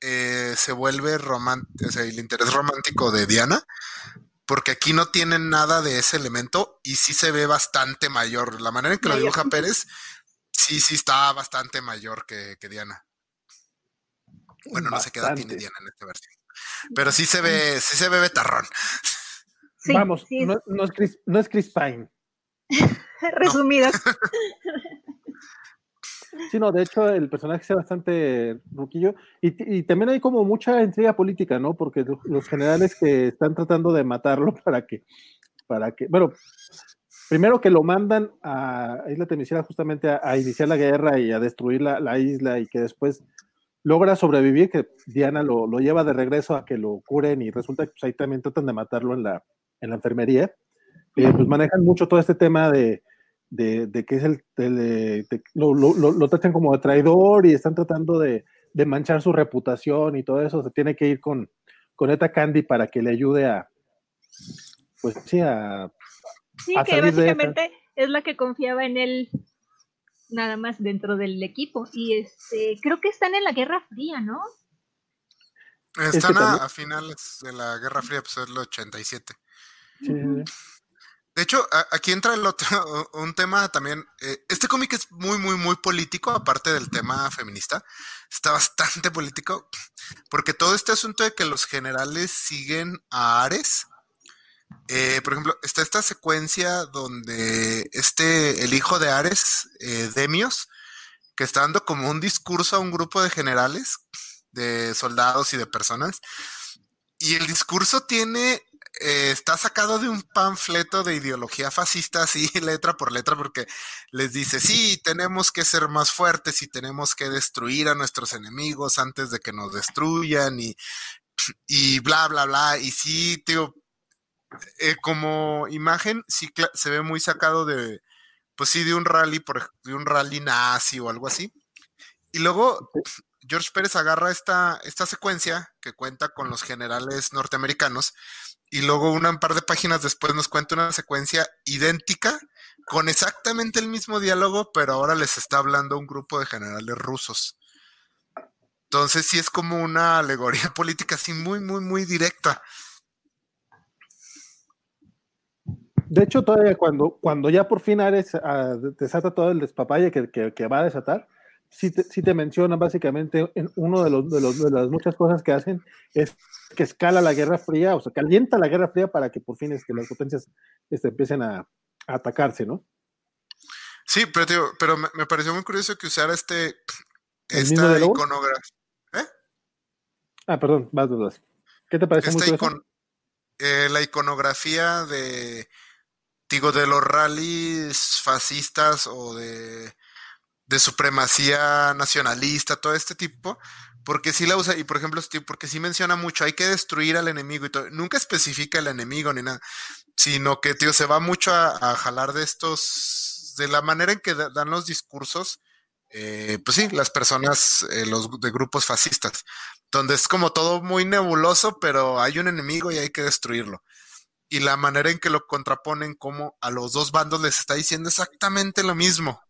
B: eh, se vuelve romántico, o sea, el interés romántico de Diana, porque aquí no tienen nada de ese elemento y sí se ve bastante mayor. La manera en que lo dibuja Pérez, sí, sí está bastante mayor que, Diana. Bueno, no sé qué edad tiene Diana en esta versión. Pero sí se ve, sí se ve betarrón.
A: Vamos, No, es Chris, no es Chris Pine. [laughs]
C: Resumidas. [laughs]
A: Sí, no, de hecho el personaje es bastante ruquillo y, también hay como mucha intriga política, ¿no? Porque los generales que están tratando de matarlo para que, para que, bueno, primero que lo mandan a Isla Temisira justamente a, iniciar la guerra y a destruir la, isla y que después logra sobrevivir, que Diana lo, lleva de regreso a que lo curen y resulta que pues, ahí también tratan de matarlo en la, en la enfermería. Eh, pues manejan mucho todo este tema de de, que es el, lo, lo, tratan como de traidor y están tratando de, manchar su reputación y todo eso, se tiene que ir con, con Eta Candy para que le ayude a, pues sí, a...
C: Sí, que básicamente es la que confiaba en él nada más dentro del equipo. Y este, creo que están en la Guerra Fría, ¿no?
B: Están a, finales de la Guerra Fría, pues es el 87. Sí, de hecho, aquí entra el otro, [laughs] un tema también. Eh, este cómic es muy, muy, muy político, aparte del tema feminista. Está bastante [laughs] político, porque todo este asunto de que los generales siguen a Ares. Eh, por ejemplo, está esta secuencia donde este, el hijo de Ares, eh, Demios, que está dando como un discurso a un grupo de generales, de soldados y de personas. Y el discurso tiene eh, está sacado de un panfleto de ideología fascista, así [laughs] letra por letra, porque les dice, sí, tenemos que ser más fuertes y tenemos que destruir a nuestros enemigos antes de que nos destruyan y, y bla, bla, bla. Y sí, tío, eh, como imagen, sí se ve muy sacado de, pues sí, de un rally, por, de un rally nazi o algo así. Y luego George Pérez agarra esta, esta secuencia que cuenta con los generales norteamericanos y luego un par de páginas después nos cuenta una secuencia idéntica con exactamente el mismo diálogo, pero ahora les está hablando un grupo de generales rusos. Entonces sí es como una alegoría [laughs] política así muy, muy, muy directa.
A: De hecho, todavía cuando, cuando ya por fin Ares ah, desata todo el despapalle que, que, va a desatar, sí te, sí te mencionan básicamente en uno de, los, de, los, de las muchas cosas que hacen es que escala la Guerra Fría, o sea, calienta la Guerra Fría para que por fin este, las potencias este, empiecen a, atacarse, ¿no?
B: Sí, pero, pero me, pareció muy curioso que usara este esta iconografía. ¿Eh?
A: Ah, perdón, vas, dudas. ¿Qué te parece muy curioso?
B: Eh, la iconografía de, digo, de los rallies fascistas o de, de supremacía nacionalista, todo este tipo, porque sí la usa, y por ejemplo, porque sí menciona mucho, hay que destruir al enemigo y todo. Nunca especifica el enemigo ni nada, sino que, tío, se va mucho a, jalar de estos, de la manera en que dan los discursos, eh, pues sí, las personas, eh, los de grupos fascistas, donde es como todo muy nebuloso, pero hay un enemigo y hay que destruirlo. Y la manera en que lo contraponen, como a los dos bandos les está diciendo exactamente lo mismo.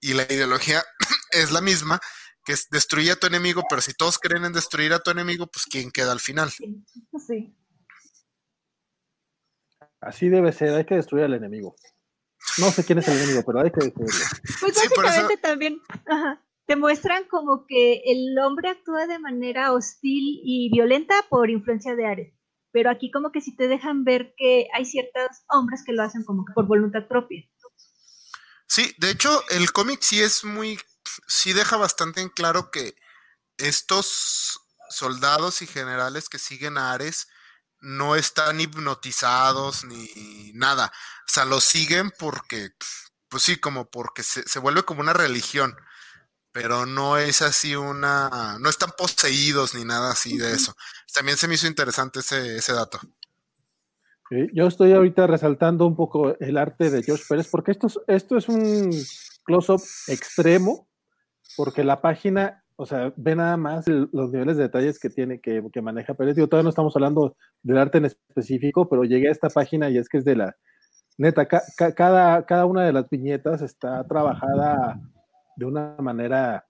B: Y la ideología [clears throat] es la misma, que es destruir a tu enemigo, pero si todos creen en destruir a tu enemigo, pues ¿quién queda al final? Sí.
A: Así debe ser, hay que destruir al enemigo. No sé quién es el enemigo, pero hay que destruirlo. [laughs]
C: Pues básicamente también te muestran como que el hombre actúa de manera hostil y violenta por influencia de Ares. Pero aquí como que sí te dejan ver que hay ciertos hombres que lo hacen como que por voluntad propia.
B: Sí, de hecho, el cómic sí es muy sí deja bastante en claro que estos soldados y generales que siguen a Ares no están hipnotizados ni nada. O sea, lo siguen porque, pues sí, como porque se, vuelve como una religión. Pero no es así una. No están poseídos ni nada así de eso. También se me hizo interesante ese, ese dato.
A: Yo estoy ahorita resaltando un poco el arte de George Pérez, porque esto esto es un close-up extremo porque la página, o sea, ve nada más los niveles de detalles que tiene, que, que maneja Pérez. Digo, todavía no estamos hablando del arte en específico, pero llegué a esta página y es que es de la, neta, cada, cada una de las viñetas está trabajada de una manera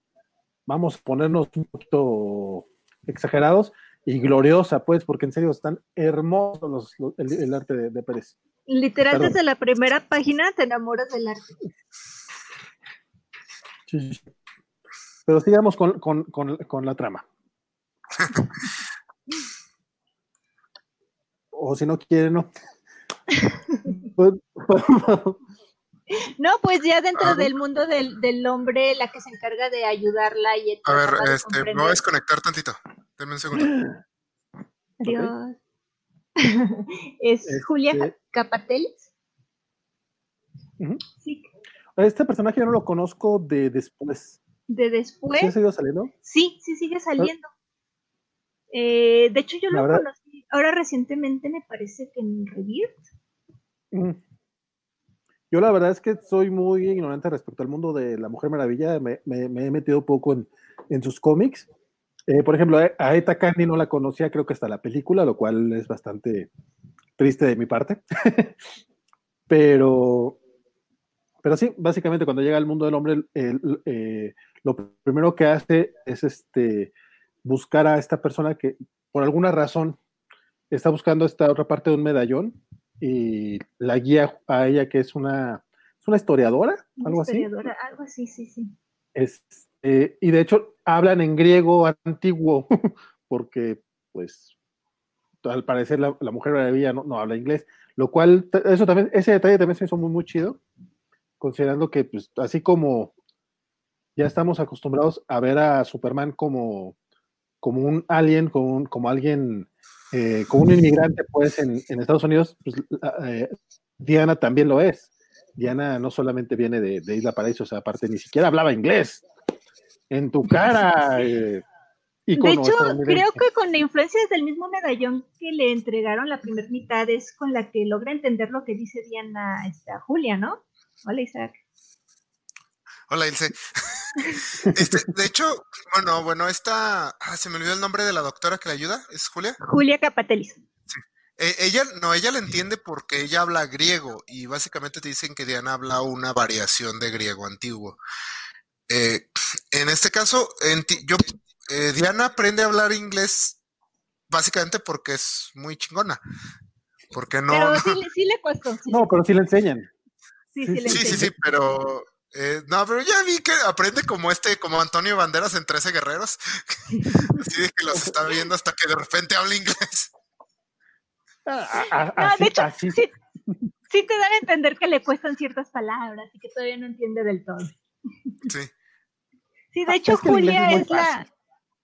A: vamos a ponernos un poquito exagerados y gloriosa, pues, porque en serio están hermosos el, arte de, Pérez.
C: Literal, desde la primera página te enamoras del arte.
A: Sí, Pero sigamos con, la trama. [laughs] o si no quiere, no. [laughs] [laughs]
C: No, pues ya dentro del mundo del, hombre, la que se encarga de ayudarla y
B: A ver, este, me voy a desconectar tantito. Deme un segundo. [gasps]
C: Dios. [laughs] es este Julia Capatelis.
A: sí. Este personaje yo no lo conozco de después.
C: ¿De después?
A: ¿Sí ha seguido saliendo?
C: Sí, sí sigue saliendo. Eh, de hecho, yo lo conocí ahora recientemente, me parece que en Rebirth.
A: Yo la verdad es que soy muy ignorante respecto al mundo de la Mujer Maravilla, me, he metido poco en, sus cómics. Eh, por ejemplo, a Eta Candy no la conocía, creo que hasta la película, lo cual es bastante triste de mi parte. [laughs] pero, pero sí, básicamente cuando llega al mundo del hombre, eh, lo primero que hace es este, buscar a esta persona que por alguna razón está buscando esta otra parte de un medallón y la guía a ella que es una, es una historiadora, algo así.
C: algo así, sí, sí.
A: Eh, y de hecho hablan en griego antiguo, [laughs] porque pues al parecer la, mujer maravilla no, no, habla inglés, lo cual, eso también, ese detalle también se hizo muy, muy chido, considerando que pues así como ya estamos acostumbrados a ver a Superman como, como un alien, como, como alguien eh, como un inmigrante, pues, en, Estados Unidos, pues, eh, Diana también lo es. Diana no solamente viene de, Isla Paraíso, o sea, aparte ni siquiera hablaba inglés. En tu cara. Eh,
C: de hecho, creo que con la influencia del mismo medallón que le entregaron la primera mitad es con la que logra entender lo que dice Diana esta, Julia, ¿no? Hola, Isaac.
B: Hola, Ilse. Este, de hecho, bueno, bueno, esta, ah, se me olvidó el nombre de la doctora que le ayuda, ¿es Julia?
C: Julia Capatelis.
B: Sí. E, ella, no, ella la entiende porque ella habla griego y básicamente te dicen que Diana habla una variación de griego antiguo. Eh, en este caso, yo, eh, Diana aprende a hablar inglés básicamente porque es muy chingona. Porque no.
C: Pero sí, le cuesta.
A: No, pero sí le enseñan.
C: Sí, sí, sí,
B: sí, sí, pero eh, no, pero ya vi que aprende como este, como Antonio Banderas en 13 Guerreros. [laughs] Así de que los está viendo hasta que de repente habla inglés.
C: Ah, no, de hecho, sí, sí, te dan a entender que le cuestan ciertas palabras y que todavía no entiende del todo.
B: Sí.
C: Sí, de hecho, Julia es, la.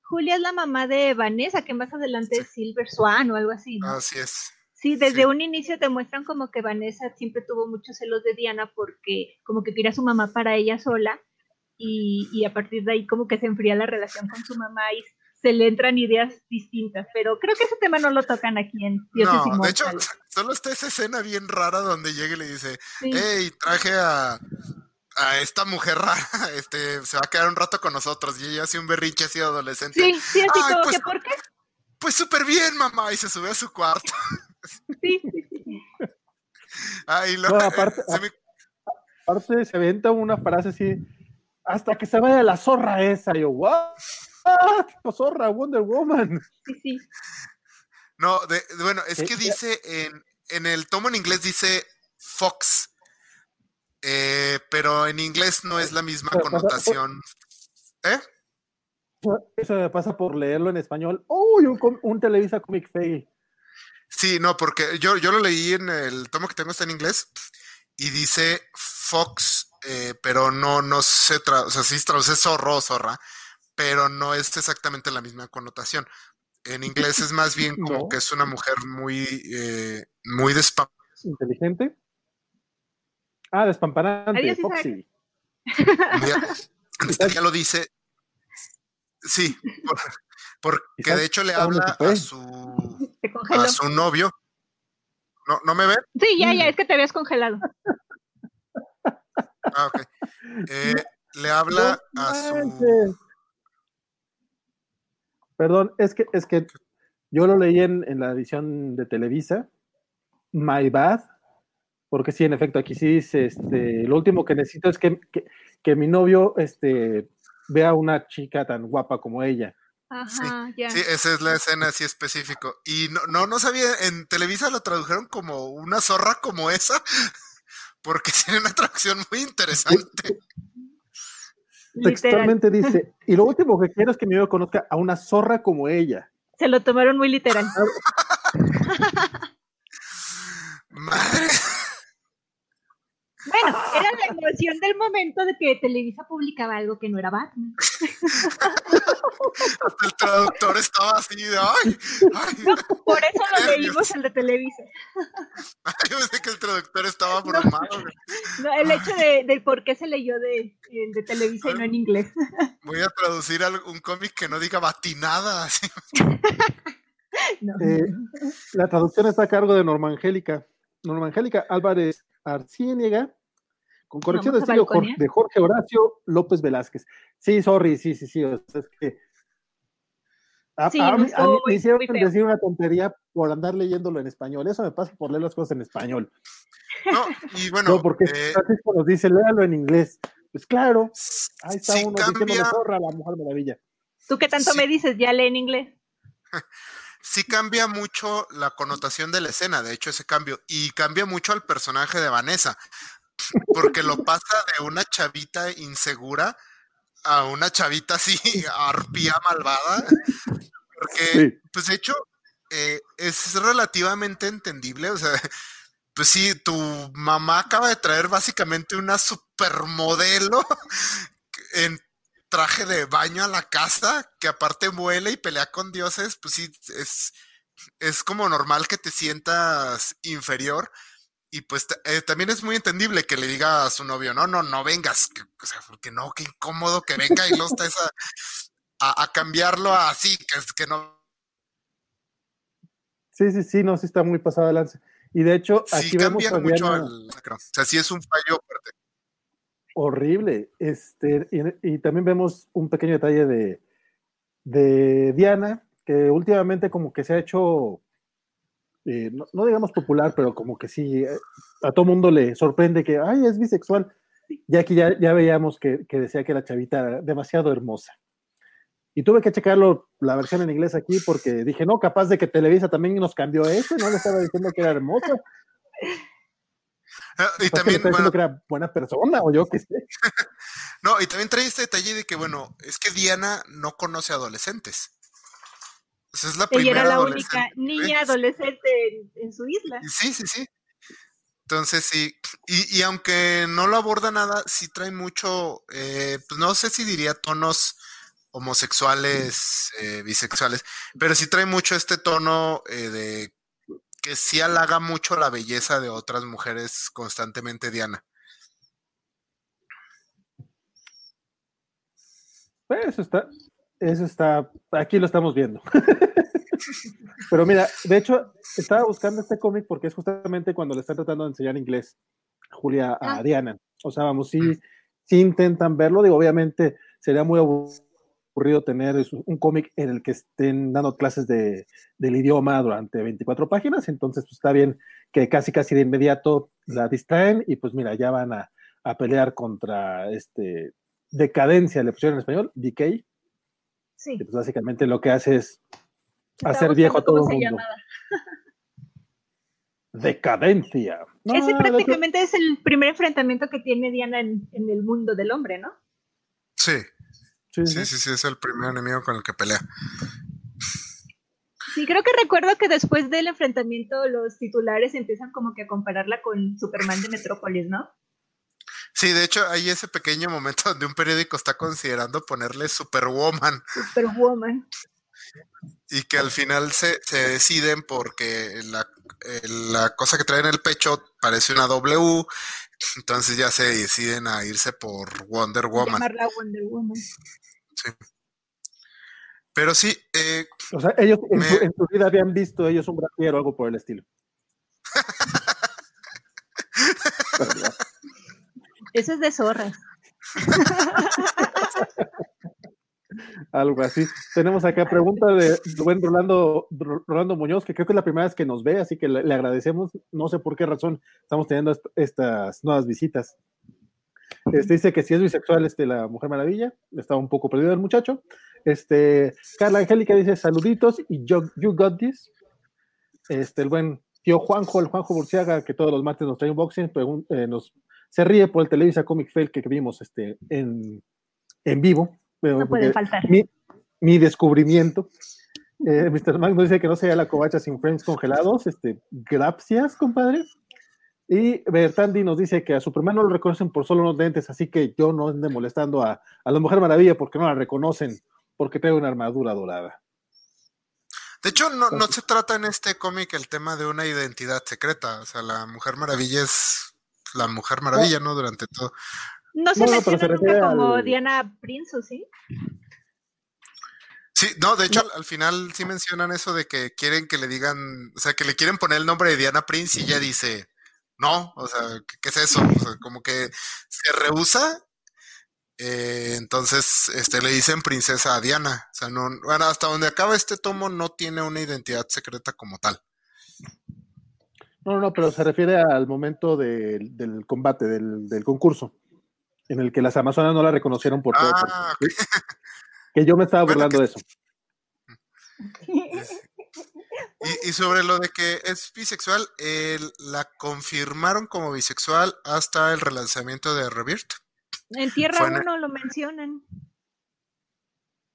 C: Julia es la mamá de Vanessa, que más adelante es Silver Swan o algo así. ¿no?
B: Así es.
C: Sí, desde un inicio te muestran como que Vanessa siempre tuvo muchos celos de Diana porque como que quería a su mamá para ella sola y, a partir de ahí como que se enfría la relación con su mamá y se le entran ideas distintas, pero creo que ese tema no lo tocan aquí en
B: Dioses No, de hecho, solo está esa escena bien rara donde llega y le dice, hey, traje a, a esta mujer rara, [laughs] este, se va a quedar un rato con nosotros y ella hace un berriche así adolescente.
C: Sí, sí, así como pues, que, ¿por qué?
B: Pues súper bien, mamá, y se sube a su cuarto. [laughs]
C: Sí, sí, sí.
B: lo,
A: aparte, se me... aparte se aventa una frase así, hasta que se vaya la zorra esa, yo, ¿what? Zorra, Wonder Woman.
C: Sí, sí.
B: No, de, bueno, es que dice en, en, el tomo en inglés dice Fox, eh, pero en inglés no es la misma connotación. ¿Eh?
A: Eso me pasa por leerlo en español. ¡Uy! un, un Televisa Comic Fail.
B: Sí, no, porque yo, yo lo leí en el tomo que tengo está en inglés y dice Fox, eh, pero no, no se traduce, o sea, sí se traduce zorro o zorra, pero no es exactamente la misma connotación. En inglés es más bien [laughs] como que es una mujer muy, eh, muy
A: ¿Inteligente? Ah, despamparante, Foxy.
B: Ya, [laughs] ya lo dice. Sí, porque de hecho le habla a su a su novio. ¿No, ¿No me ven?
C: Sí, ya, ya, es que te habías congelado.
B: Ah, ok. Eh, le habla a su.
A: Perdón, es que, es que yo lo leí en, en la edición de Televisa, My Bad, porque sí, en efecto, aquí sí dice, este, lo último que necesito es que, que, que mi novio este, vea a una chica tan guapa como ella.
C: Ajá, ya.
B: Sí, esa es la escena así específico. Y no, no, no sabía, en Televisa lo tradujeron como una zorra como esa, [laughs] porque tiene una traducción muy interesante.
C: Literal.
A: Textualmente dice, y lo último que quiero es que mi amigo conozca a una zorra como ella.
C: Se lo tomaron muy literal. [laughs]
B: Madre.
C: Bueno, era la emoción del momento de que Televisa publicaba algo que no era Batman.
B: Hasta el traductor estaba así de ay, ay.
C: No, por eso lo leímos el de Televisa.
B: Yo pensé que el traductor estaba bromado. güey.
C: No, el hecho de, de por qué se leyó de, el de Televisa y no en inglés.
B: Voy a traducir un cómic que no diga batinada. así.
C: No.
A: Eh, la traducción está a cargo de Norma Angélica. Norma Angélica Álvarez Arciénega, con corrección de estilo de Jorge Horacio López Velázquez. Sí, sorry, sí, sí, sí. o sea, es que a,
C: Sí,
A: a
C: no
A: mí- a me hicieron decir una tontería por andar leyéndolo en español. Eso me pasa por leer las cosas en español.
B: No, y bueno,
A: no, porque
B: eh,
A: Francisco nos dice, léalo en inglés. Pues claro, ahí está uno diciendo
B: cambia,
A: zorra a la Mujer Maravilla.
C: ¿Tú qué tanto me dices? Ya lee en inglés. [laughs]
B: sí cambia mucho la connotación de la escena, de hecho ese cambio, y cambia mucho al personaje de Vanessa, porque lo [laughs] pasa de una chavita insegura a una chavita así, [laughs] arpía malvada, porque,
A: Sí.
B: pues de hecho, eh, es relativamente entendible, o sea, pues sí, tu mamá acaba de traer básicamente una supermodelo [laughs] en traje de baño a la casa, que aparte vuela y pelea con dioses, pues sí, es, es como normal que te sientas inferior. Y pues eh, también es muy entendible que le diga a su novio, no, no, no vengas, que- o sea, porque no, qué incómodo que venga y luego está esa, a, a cambiarlo a así, que, es- que no,
A: Sí, sí, sí, no, sí está muy pasada de lanza. Y de hecho,
B: sí
A: aquí vemos
B: cambia
A: a
B: mucho
A: Diana
B: al, o sea, sí es un fallo fuerte.
A: Horrible. Este, y, y también vemos un pequeño detalle de, de Diana, que últimamente como que se ha hecho, eh, no, no digamos popular, pero como que sí, eh, a todo mundo le sorprende que, ay, es bisexual. Ya aquí ya, ya veíamos que, que decía que la chavita era demasiado hermosa. Y tuve que checarlo, la versión en inglés aquí, porque dije, no, capaz de que Televisa también nos cambió eso, no le estaba diciendo que era hermosa. [laughs]
B: Ah, Y
A: que
B: también,
A: está
B: bueno,
A: que era buena persona, o yo qué sé. [laughs]
B: no, y también trae este detalle de que, bueno, es que Diana no conoce adolescentes. O sea, es la
C: Ella
B: primera
C: era la
B: adolescente
C: única
B: que
C: niña adolescente en, en su isla.
B: Sí, sí, sí. Entonces sí, y, y aunque no lo aborda nada, sí trae mucho, eh, pues no sé si diría tonos homosexuales, eh, bisexuales, pero sí trae mucho este tono eh, de que sí halaga mucho la belleza de otras mujeres constantemente, Diana.
A: Pues eso está, eso está, aquí lo estamos viendo. [laughs] Pero mira, de hecho, estaba buscando este cómic porque es justamente cuando le están tratando de enseñar inglés a Julia a
C: Ah.
A: Diana. O sea, vamos, sí, sí intentan verlo. Digo, obviamente sería muy aburrido tener es- un cómic en el que estén dando clases de, del idioma durante 24 páginas. Entonces, pues está bien que casi, casi de inmediato la distraen y pues mira, ya van a, a pelear contra este decadencia, le pusieron en español, decay,
C: Sí.
A: que pues básicamente lo que hace es hacer viejo a todo el mundo. Decadencia. No,
C: Ese prácticamente es el primer enfrentamiento que tiene Diana en, en el mundo del hombre, ¿no?
B: Sí,
A: sí,
B: sí,
A: sí.
B: sí, sí, es el primer enemigo con el que pelea.
C: Sí, creo que recuerdo que después del enfrentamiento los titulares empiezan como que a compararla con Superman de Metrópolis, ¿no?
B: Sí, de hecho, hay ese pequeño momento [laughs] donde un periódico está considerando ponerle Superwoman.
C: Superwoman.
B: y que al final se, se deciden porque la, eh, la cosa que traen en el pecho parece una W, entonces ya se deciden a irse por Wonder Woman.
C: Llamarla Wonder Woman.
B: Pero sí, eh,
A: O sea, ellos en,
B: Me-
A: su, en su vida habían visto ellos un brasier o algo por el estilo. [laughs]
C: Eso es de zorras. [laughs]
A: algo así. Tenemos acá pregunta de buen Rolando, Rolando Muñoz, que creo que es la primera vez que nos ve, así que le, le agradecemos. No sé por qué razón estamos teniendo est- estas nuevas visitas. Este, dice que si es bisexual, este, la Mujer Maravilla. Estaba un poco perdido el muchacho. Este, Carla Angélica dice saluditos y yo, you got this. Este, el buen tío Juanjo, el Juanjo Burciaga, que todos los martes nos trae un boxing, eh, nos, se ríe por el Televisa Comic Fail que vimos este, en, en vivo.
C: No puede faltar.
A: Mi, mi descubrimiento. Eh, Mr. Max nos dice que no sea la covacha sin frames congelados. Este, gracias, compadre. Y Bertandi nos dice que a Superman no lo reconocen por solo unos lentes, así que yo no ande molestando a, a la Mujer Maravilla porque no la reconocen, porque tiene una armadura dorada.
B: De hecho, no, no se trata en este cómic el tema de una identidad secreta. O sea, la Mujer Maravilla es la Mujer Maravilla, ¿no? Durante todo.
C: No se menciona nunca como Diana Prince, ¿o sí?
B: Sí, no, de hecho al, final sí mencionan eso de que quieren que le digan, o sea, que le quieren poner el nombre de Diana Prince y ella dice, no, o sea, ¿qué, es eso? O sea, como que se rehúsa, eh, entonces este, le dicen princesa a Diana. O sea, no, bueno, hasta donde acaba este tomo no tiene una identidad secreta como tal.
A: No, no, pero se refiere al momento del combate, del, concurso, en el que las amazonas no la reconocieron por todo. Ah, que yo me estaba burlando de eso. [laughs] [laughs]
B: Y, sobre lo de que es bisexual, la confirmaron como bisexual hasta el relanzamiento de Rebirth.
C: En Tierra 1 lo mencionan.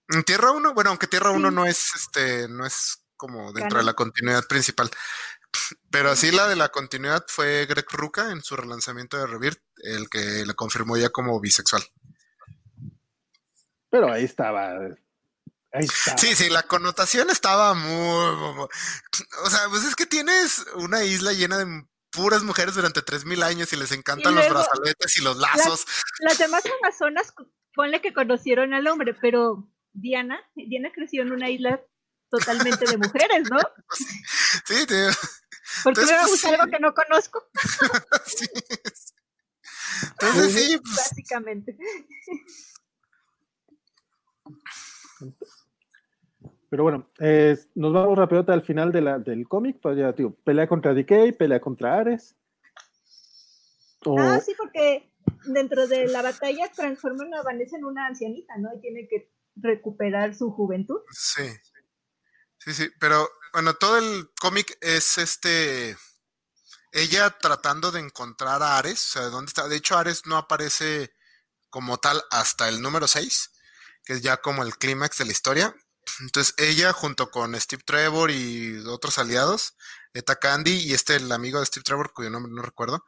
B: En Tierra 1, bueno, aunque Tierra 1 no es este, no es como dentro de la continuidad principal. Pero así la de la continuidad fue Greg Ruca en su relanzamiento de Rebirth, el que la confirmó ya como bisexual.
A: Pero ahí estaba. Ahí
B: Sí, sí, la connotación estaba muy, O sea, pues es que tienes una isla llena de puras mujeres durante 3.000 años y les encantan los brazaletes y los lazos.
C: Las, demás amazonas, ponle que conocieron al hombre, pero Diana, Diana creció en una isla totalmente de mujeres, ¿no? [laughs]
B: Sí, tío.
C: Porque me gusta algo que no conozco. [laughs] sí.
B: Entonces sí.
C: Pues Básicamente.
A: Pero bueno, nos vamos rápido al final de la, del cómic. Pues ya, tío, pelea contra Decay, pelea contra Ares.
C: Ah, sí, porque dentro de la batalla transforman a Vanessa en una ancianita, ¿no? Y tiene que recuperar su juventud.
B: Sí. Sí, sí, pero bueno, todo el cómic es este. Ella tratando de encontrar a Ares, o sea, ¿dónde está? De hecho, Ares no aparece como tal hasta el número 6 que es ya como el clímax de la historia. Entonces ella junto con Steve Trevor y otros aliados, Eta Candy y este el amigo de Steve Trevor, cuyo nombre no recuerdo,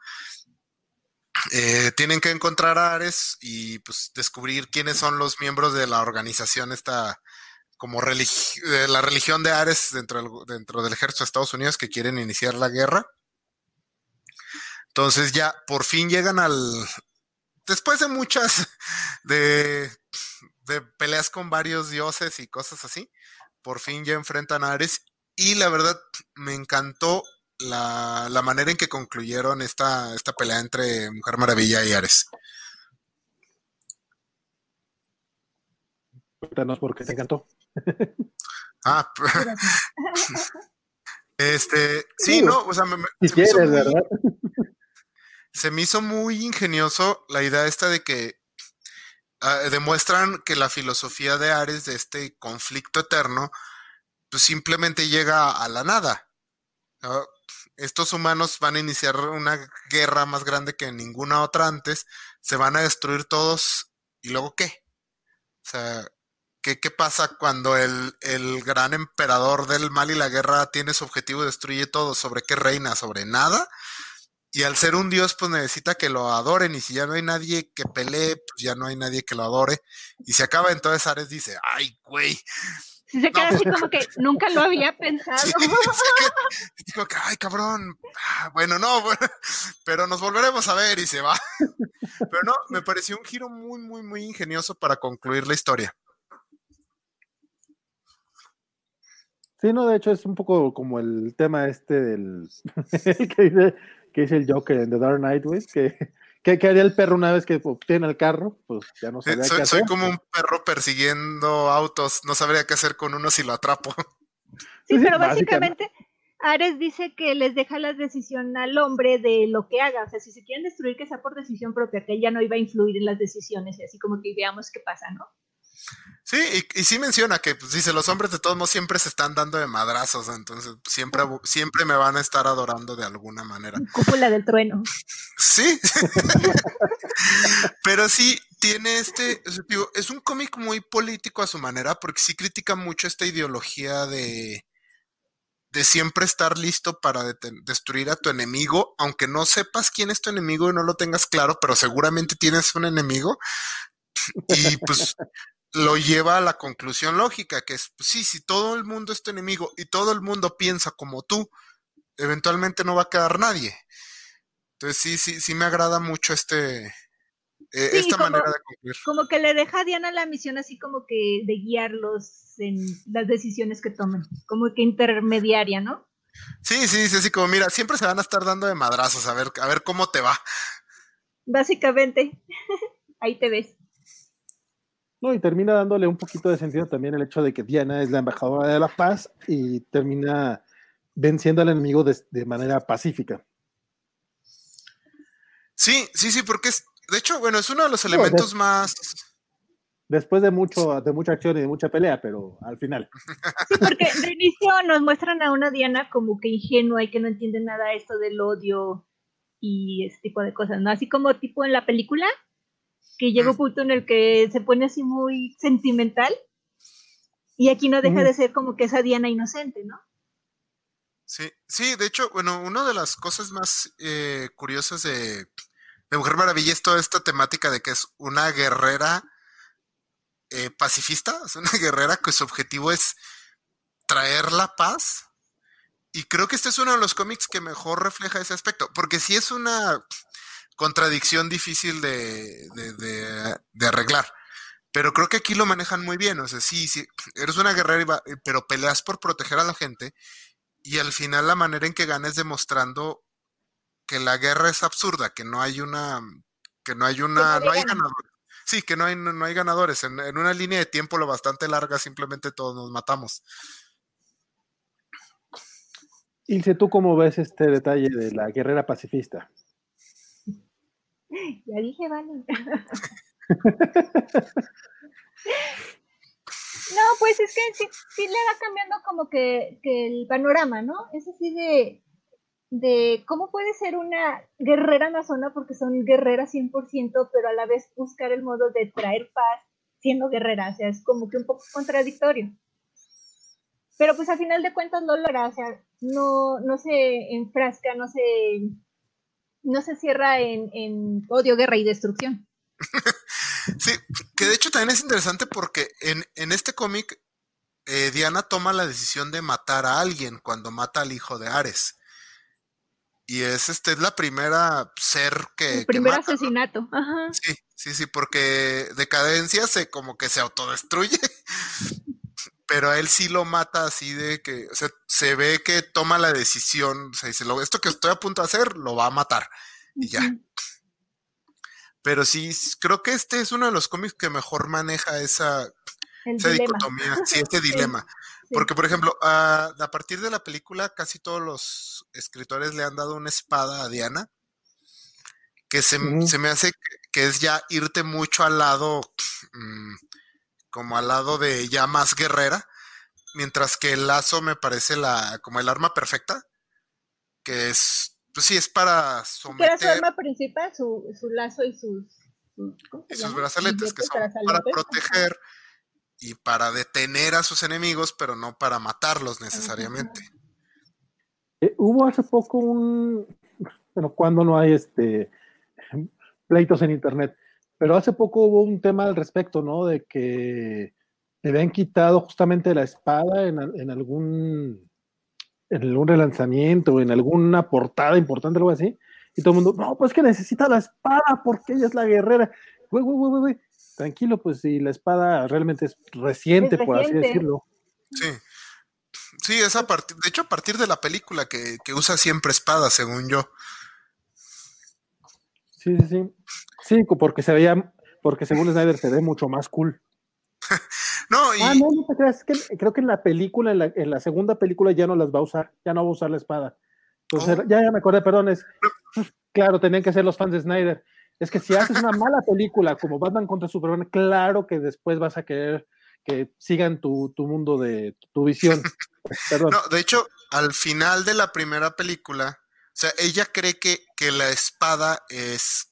B: eh, tienen que encontrar a Ares y pues descubrir quiénes son los miembros de la organización esta como la religión de Ares dentro del, dentro del ejército de Estados Unidos que quieren iniciar la guerra. Entonces ya por fin llegan al después de muchas de de peleas con varios dioses y cosas así. Por fin ya enfrentan a Ares y la verdad me encantó la, manera en que concluyeron esta, esta pelea entre Mujer Maravilla y Ares.
A: Cuéntanos por qué te encantó.
B: ah, [laughs] este, sí, no, o sea, me, [laughs] se me hizo muy ingenioso la idea esta de que Ah, demuestran que la filosofía de Ares, de este conflicto eterno, pues simplemente llega a la nada. Estos humanos van a iniciar una guerra más grande que ninguna otra antes, se van a destruir todos, ¿y luego qué? O sea, ¿qué, qué pasa cuando el, el, gran emperador del mal y la guerra tiene su objetivo, destruye todo? ¿Sobre qué reina? ¿Sobre nada? Y al ser un dios, pues necesita que lo adoren. Y si ya no hay nadie que pelee, pues ya no hay nadie que lo adore. Y se acaba entonces Ares dice, ay, güey.
C: Se queda así como que nunca lo había [laughs] pensado. [laughs] Sí,
B: digo que, ay, cabrón. Ah, bueno, no, [laughs] pero nos volveremos a ver y se va. Pero no, me pareció un giro muy, muy, muy ingenioso para concluir la historia.
A: Sí, no, de hecho es un poco como el tema este del que dice que es el Joker en The Dark Knight, güey, que, que, haría el perro una vez que obtiene el carro, pues ya no sabría
B: soy,
A: qué
B: hacer. Soy como un perro persiguiendo autos, no sabría qué hacer con uno si lo atrapo. [laughs]
C: Sí, pero básicamente, Ares dice que les deja la decisión al hombre de lo que haga. O sea, si se quieren destruir, que sea por decisión propia, que ella no iba a influir en las decisiones y así como que veamos qué pasa, ¿no?
B: Sí, y, sí menciona que, pues dice, los hombres de todos modos siempre se están dando de madrazos, entonces siempre, siempre me van a estar adorando de alguna manera.
C: Cúpula del trueno. [laughs]
B: Sí, [laughs] pero sí tiene este, es un cómic muy político a su manera, porque sí critica mucho esta ideología de, de siempre estar listo para destruir a tu enemigo, aunque no sepas quién es tu enemigo y no lo tengas claro, pero seguramente tienes un enemigo. Y pues lo lleva a la conclusión lógica, que es, pues sí, si todo el mundo es tu enemigo y todo el mundo piensa como tú, eventualmente no va a quedar nadie. Entonces sí, sí, sí me agrada mucho este, eh, esta manera de concluir.
C: Como que le deja a Diana la misión así como que de guiarlos en las decisiones que tomen, como que intermediaria, ¿no?
B: Sí, sí, sí, así como mira, siempre se van a estar dando de madrazos, a ver, a ver cómo te va.
C: Básicamente, [laughs] ahí te ves.
A: No, y termina dándole un poquito de sentido también el hecho de que Diana es la embajadora de la paz y termina venciendo al enemigo de, manera pacífica.
B: Sí, sí, sí, porque es, de hecho, bueno, es uno de los elementos más.
A: Después de mucho, de mucha acción y de mucha pelea, pero al final.
C: Sí, porque de inicio nos muestran a una Diana como que ingenua y que no entiende nada esto del odio y ese tipo de cosas, ¿no? Así como tipo en la película, que llega un punto en el que se pone así muy sentimental y aquí no deja de ser como que esa Diana inocente, ¿no?
B: Sí, sí, de hecho, bueno, una de las cosas más eh, curiosas de, Mujer Maravilla es toda esta temática de que es una guerrera eh, pacifista, es una [laughs] guerrera que su objetivo es traer la paz. Y creo que este es uno de los cómics que mejor refleja ese aspecto, porque si es una contradicción difícil de, de, arreglar. Pero creo que aquí lo manejan muy bien. O sea, sí, sí, eres una guerrera, pero peleas por proteger a la gente. Y al final la manera en que ganes demostrando que la guerra es absurda, que no hay una, que no hay una, no hay ganadores. Sí, que no hay, no, hay ganadores. En, en, una línea de tiempo lo bastante larga, simplemente todos nos matamos.
A: Ilse, ¿tú cómo ves este detalle de la guerrera pacifista?
C: Ya dije, vale. No, pues es que sí, le va cambiando como que, el panorama, ¿no? Es así de, de cómo puede ser una guerrera amazona, porque son guerreras 100%, pero a la vez buscar el modo de traer paz siendo guerrera, o sea, es como que un poco contradictorio. Pero pues al final de cuentas lo logra, o sea, no, no se enfrasca, no se no se cierra en, odio, guerra y destrucción. [laughs]
B: sí, que de hecho también es interesante porque en, este cómic eh, Diana toma la decisión de matar a alguien cuando mata al hijo de Ares. Y es este es la primera ser que.
C: El primer asesinato.
B: Sí, sí, sí, porque Decadencia se como que se autodestruye. [laughs] pero a él sí lo mata así de que, o sea, se ve que toma la decisión, o sea, dice, esto que estoy a punto de hacer, lo va a matar, y ya. Pero sí, creo que este es uno de los cómics que mejor maneja esa, dicotomía, [laughs] sí, este dilema. Porque, por ejemplo, a, partir de la película, casi todos los escritores le han dado una espada a Diana, que se, me hace que, es ya irte mucho al lado... Mm, como al lado de ya más guerrera, mientras que el lazo me parece la como el arma perfecta, que es, pues sí, es para
C: someter... su arma principal, su, lazo y sus...
B: y sus brazaletes, que son para proteger y para detener a sus enemigos, pero no para matarlos necesariamente.
A: Eh, hubo hace poco un, bueno, cuando no hay este pleitos en internet, pero hace poco hubo un tema al respecto, ¿no? De que le habían quitado justamente la espada en, algún en algún relanzamiento, en alguna portada importante, algo así, y todo el mundo, no, pues que necesita la espada porque ella es la guerrera. Güey, güey, güey, güey, tranquilo, pues si la espada realmente es reciente, por así decirlo.
B: Sí. Sí, es a partir, de hecho, a partir de la película que, que usa siempre espada, según yo.
A: Sí, sí, sí. Sí, porque se veía, porque según Snyder se ve mucho más cool. [laughs]
B: No, y...
A: Ah, no, no te creas, es que creo que en la película, en la, en la segunda película ya no las va a usar, ya no va a usar la espada. Entonces,
B: Oh.
A: ya, ya me acordé, perdón, es, claro, tenían que ser los fans de Snyder. Es que si haces una mala película como Batman contra Superman, claro que después vas a querer que sigan tu, tu mundo de tu visión. [laughs] Perdón.
B: No, de hecho, al final de la primera película, sea, ella cree que, que la espada es,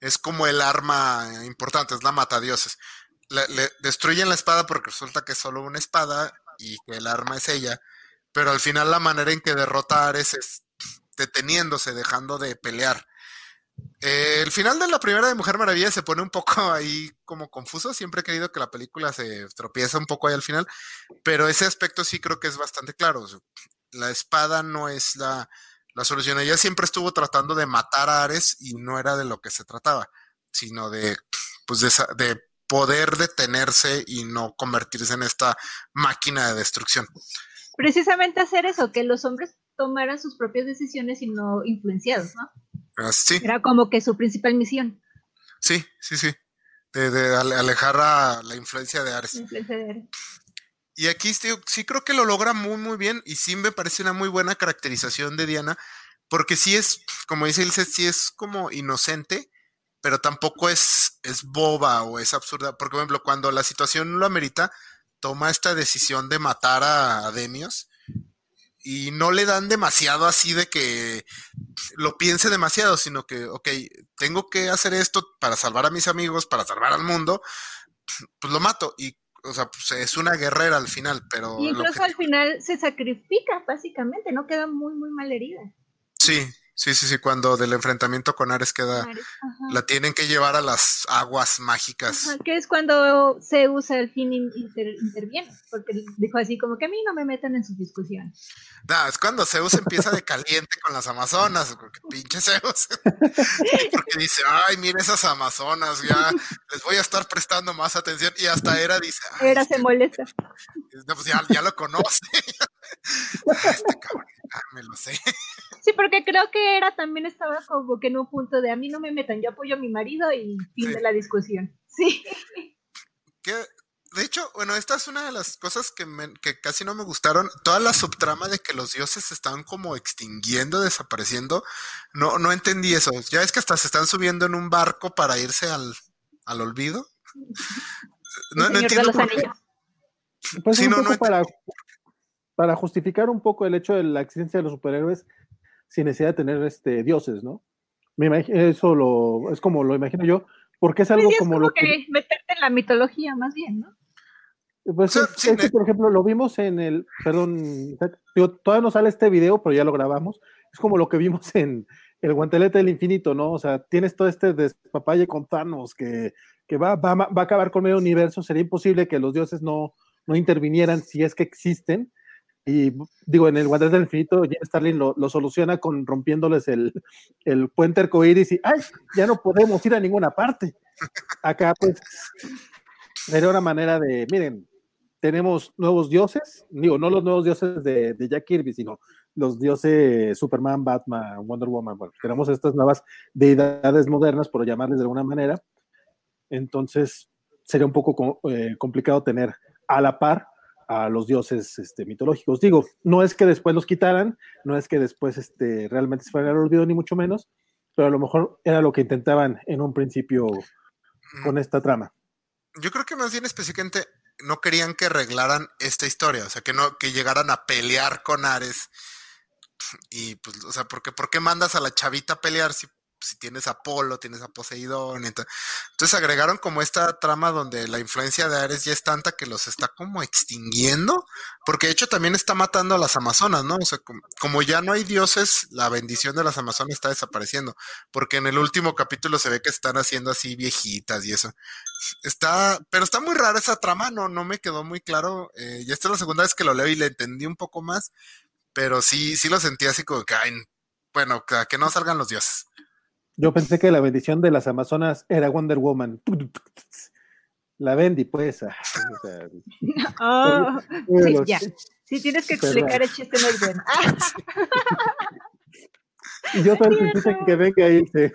B: es como el arma importante, es la matadioses. Le, le destruyen la espada porque resulta que es solo una espada y que el arma es ella, pero al final la manera en que derrota a Ares es deteniéndose, dejando de pelear. Eh, el final de la primera de Mujer Maravilla se pone un poco ahí como confuso. Siempre he creído que la película se tropieza un poco ahí al final, pero ese aspecto sí creo que es bastante claro. La espada no es la, la solución. Ella siempre estuvo tratando de matar a Ares y no era de lo que se trataba, sino de, pues de, poder detenerse y no convertirse en esta máquina de destrucción.
C: Precisamente hacer eso, que los hombres tomaran sus propias decisiones y no influenciados, ¿no?
B: Ah, Sí,
C: Era como que su principal misión.
B: sí, sí, sí. De, de ale- alejar a la influencia de Ares.
C: la influencia de-
B: Y aquí sí, sí creo que lo logra muy, muy bien y sí me parece una muy buena caracterización de Diana, porque sí es, como dice Ilse, sí es como inocente, pero tampoco es, es boba o es absurda. Porque, por ejemplo, cuando la situación lo amerita, toma esta decisión de matar a, a Demios y no le dan demasiado así de que lo piense demasiado, sino que, ok, tengo que hacer esto para salvar a mis amigos, para salvar al mundo, pues lo mato. Y, o sea, pues es una guerrera al final, pero...
C: Y incluso al final se sacrifica, básicamente, no queda muy, muy mal herida.
B: Sí, sí, sí, sí, cuando del enfrentamiento con Ares queda...
C: Ares.
B: La tienen que llevar a las aguas mágicas.
C: Ajá, que es cuando Zeus al fin in- inter- interviene, porque dijo así como que a mí no me metan en sus discusiones.
B: No, es cuando Zeus empieza de caliente con las Amazonas, porque pinche Zeus. [laughs] porque dice, ay, mira esas Amazonas, ya les voy a estar prestando más atención. Y hasta Hera dice, "Ay,
C: Era se molesta. [laughs]
B: no, pues ya, ya lo conoce. [laughs] Este cabrón, ya me lo sé.
C: Sí, porque creo que era también estaba como que en un punto de a mí no me metan, yo apoyo a mi marido y fin
B: Sí.
C: de la discusión. Sí.
B: De hecho, bueno, esta es una de las cosas que, me- que casi no me gustaron. Toda la subtrama de que los dioses se están como extinguiendo, desapareciendo. No, no entendí eso. Ya es que hasta se están subiendo en un barco para irse al, al olvido. No, no entiendo
C: los
B: por qué.
C: Anillos.
A: Pues
B: Sí,
A: un
B: no,
A: poco para, para justificar un poco el hecho de la existencia de los superhéroes sin necesidad de tener este dioses, ¿no? Me imagino, eso lo, es como lo imagino yo, porque es algo
C: sí, es
A: como,
C: como
A: lo
C: que,
A: que,
C: meterte en la mitología más bien, ¿no?
A: pues
B: O sea,
A: es-
B: sí,
A: es que,
B: ne-
A: por ejemplo, lo vimos en el, perdón, digo, todavía no sale este video, pero ya lo grabamos, es como lo que vimos en el guantelete del infinito, ¿no? O sea, tienes todo este despapalle con Thanos que, que va, va, va a acabar con medio universo, sería imposible que los dioses no, no intervinieran si es que existen. Y digo, en el Guantelete del Infinito, Jim Starlin lo, lo soluciona con rompiéndoles el, el puente arcoíris y ¡ay! Ya no podemos ir a ninguna parte. Acá, pues, sería una manera de, miren, tenemos nuevos dioses, digo, no los nuevos dioses de, de Jack Kirby, sino los dioses Superman, Batman, Wonder Woman. Bueno, tenemos estas nuevas deidades modernas, por llamarles de alguna manera. Entonces, sería un poco co- eh, complicado tener a la par a los dioses este, mitológicos. Digo, no es que después los quitaran, no es que después este, realmente se fueran al olvido, ni mucho menos, pero a lo mejor era lo que intentaban en un principio con esta trama.
B: Yo creo que más bien específicamente no querían que arreglaran esta historia, o sea, que no, que llegaran a pelear con Ares. Y pues, o sea, ¿por qué, por qué mandas a la chavita a pelear si, si tienes Apolo, tienes a Poseidón? Ento- Entonces agregaron como esta trama donde la influencia de Ares ya es tanta que los está como extinguiendo, porque de hecho también está matando a las Amazonas, ¿no? O sea, como, como ya no hay dioses, la bendición de las Amazonas está desapareciendo, porque en el último capítulo se ve que están haciendo así viejitas y eso. Está, pero está muy rara esa trama, no, no me quedó muy claro. Eh, y esta es la segunda vez que lo leo y le entendí un poco más, pero sí, sí lo sentí así como que, ay, bueno, que no salgan los dioses.
A: Yo pensé que la bendición de las Amazonas era Wonder Woman. La Bendy, pues. ah, o sea,
C: Oh, sí,
A: los-
C: ya. Si tienes que explicar el chiste, no es bueno.
A: Y yo
C: Tienes
A: principio que venga ahí. sí.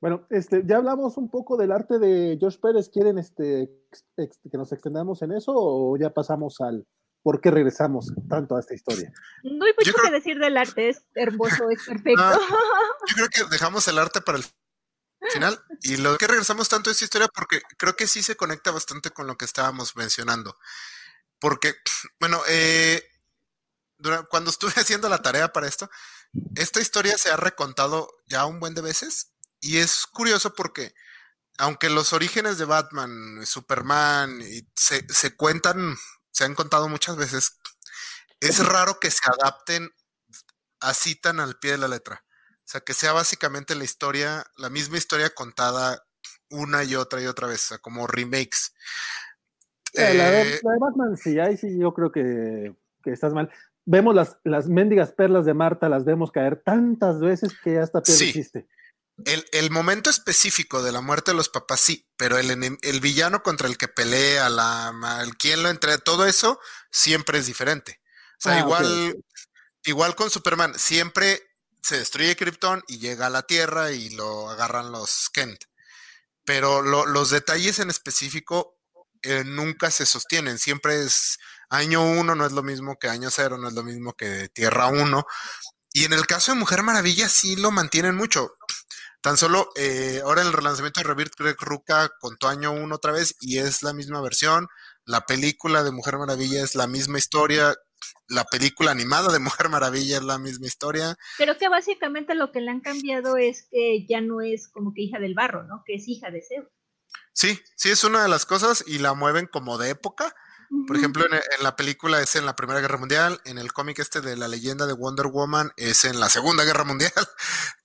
A: Bueno, este, ya hablamos un poco del arte de George Pérez. ¿Quieren este, que nos extendamos en eso o ya pasamos al por qué regresamos tanto a esta historia?
C: No hay mucho que decir del arte, es hermoso, es perfecto. Ah, [laughs]
B: yo creo que dejamos el arte para el final y lo que regresamos tanto a esta historia porque creo que sí se conecta bastante con lo que estábamos mencionando. Porque, bueno, eh, cuando estuve [laughs] haciendo la tarea para esto, esta historia se ha recontado ya un buen de veces y es curioso porque aunque los orígenes de Batman, Superman se, se cuentan, se han contado muchas veces, es raro que se adapten así tan al pie de la letra. O sea, que sea básicamente la historia, la misma historia contada una y otra y otra vez, o sea, como remakes.
A: Eh, la, de, Batman, sí, ahí sí yo creo que, que estás mal vemos las, las mendigas perlas de Marta, las vemos caer tantas veces que hasta peor sí.
B: El, el, momento específico de la muerte de los papás, sí, pero el, el villano contra el que pelea, la, el quien lo entre, todo eso siempre es diferente. O sea, ah, igual, igual con Superman, siempre se destruye Krypton y llega a la Tierra y lo agarran los Kent. Pero lo, los detalles en específico eh, nunca se sostienen, siempre es año uno no es lo mismo que año cero, no es lo mismo que Tierra uno. Y en el caso de Mujer Maravilla sí lo mantienen mucho. Tan solo eh, ahora en el relanzamiento de Rebirth, Greg Ruca contó año uno otra vez y es la misma versión. La película de Mujer Maravilla es la misma historia. La película animada de [laughs] Mujer Maravilla es la misma historia.
C: Pero que básicamente lo que le han cambiado es que ya no es como que hija del barro, ¿no? Que es hija de Zeus.
B: Sí, sí es una de las cosas y la mueven como de época por ejemplo, en, la película es en la Primera Guerra Mundial, en el cómic este de la leyenda de Wonder Woman es en la Segunda Guerra Mundial.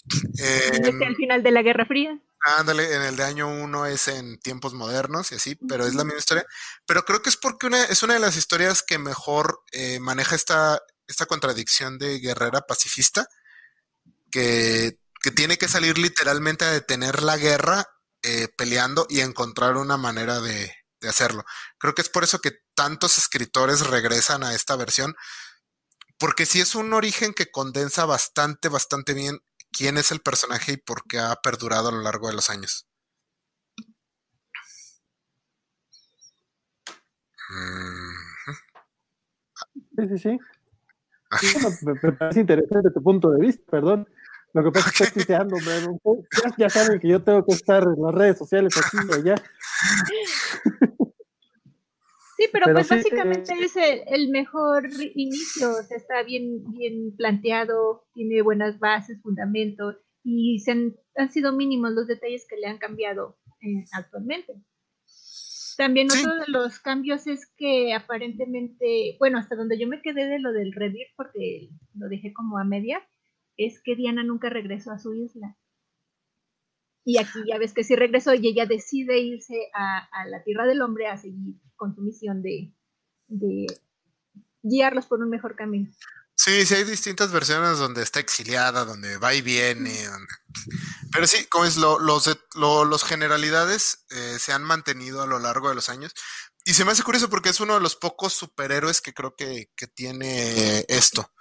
B: [laughs]
C: en, el final de la Guerra Fría.
B: Ándale, en el de año uno es en tiempos modernos y así, pero es la misma historia. Pero creo que es porque una, es una de las historias que mejor eh, maneja esta, esta contradicción de guerrera pacifista, que, que tiene que salir literalmente a detener la guerra eh, peleando y encontrar una manera de, de hacerlo. Creo que es por eso que tantos escritores regresan a esta versión, porque sí es un origen que condensa bastante, bastante bien quién es el personaje y por qué ha perdurado a lo largo de los años.
A: Sí, sí, sí. me, parece interesante tu punto de vista, perdón. Lo que pasa es que estoy ya, ya, saben que yo tengo que estar en las redes sociales aquí y allá. [laughs]
C: Sí, pero, pues básicamente eh, es el, mejor inicio, o sea, está bien, bien planteado, tiene buenas bases, fundamentos, y se han, sido mínimos los detalles que le han cambiado eh, actualmente. También otro de los cambios es que aparentemente, bueno, hasta donde yo me quedé de lo del Reddit, porque lo dejé como a media, es que Diana nunca regresó a su isla. Y aquí ya ves que sí regresó y ella decide irse a, la Tierra del Hombre a seguir con su misión de, guiarlos por un mejor camino.
B: Sí, sí hay distintas versiones donde está exiliada, donde va y viene. [laughs] Pero sí, como es, lo, los, los generalidades eh, se han mantenido a lo largo de los años. Y se me hace curioso porque es uno de los pocos superhéroes que creo que, que tiene esto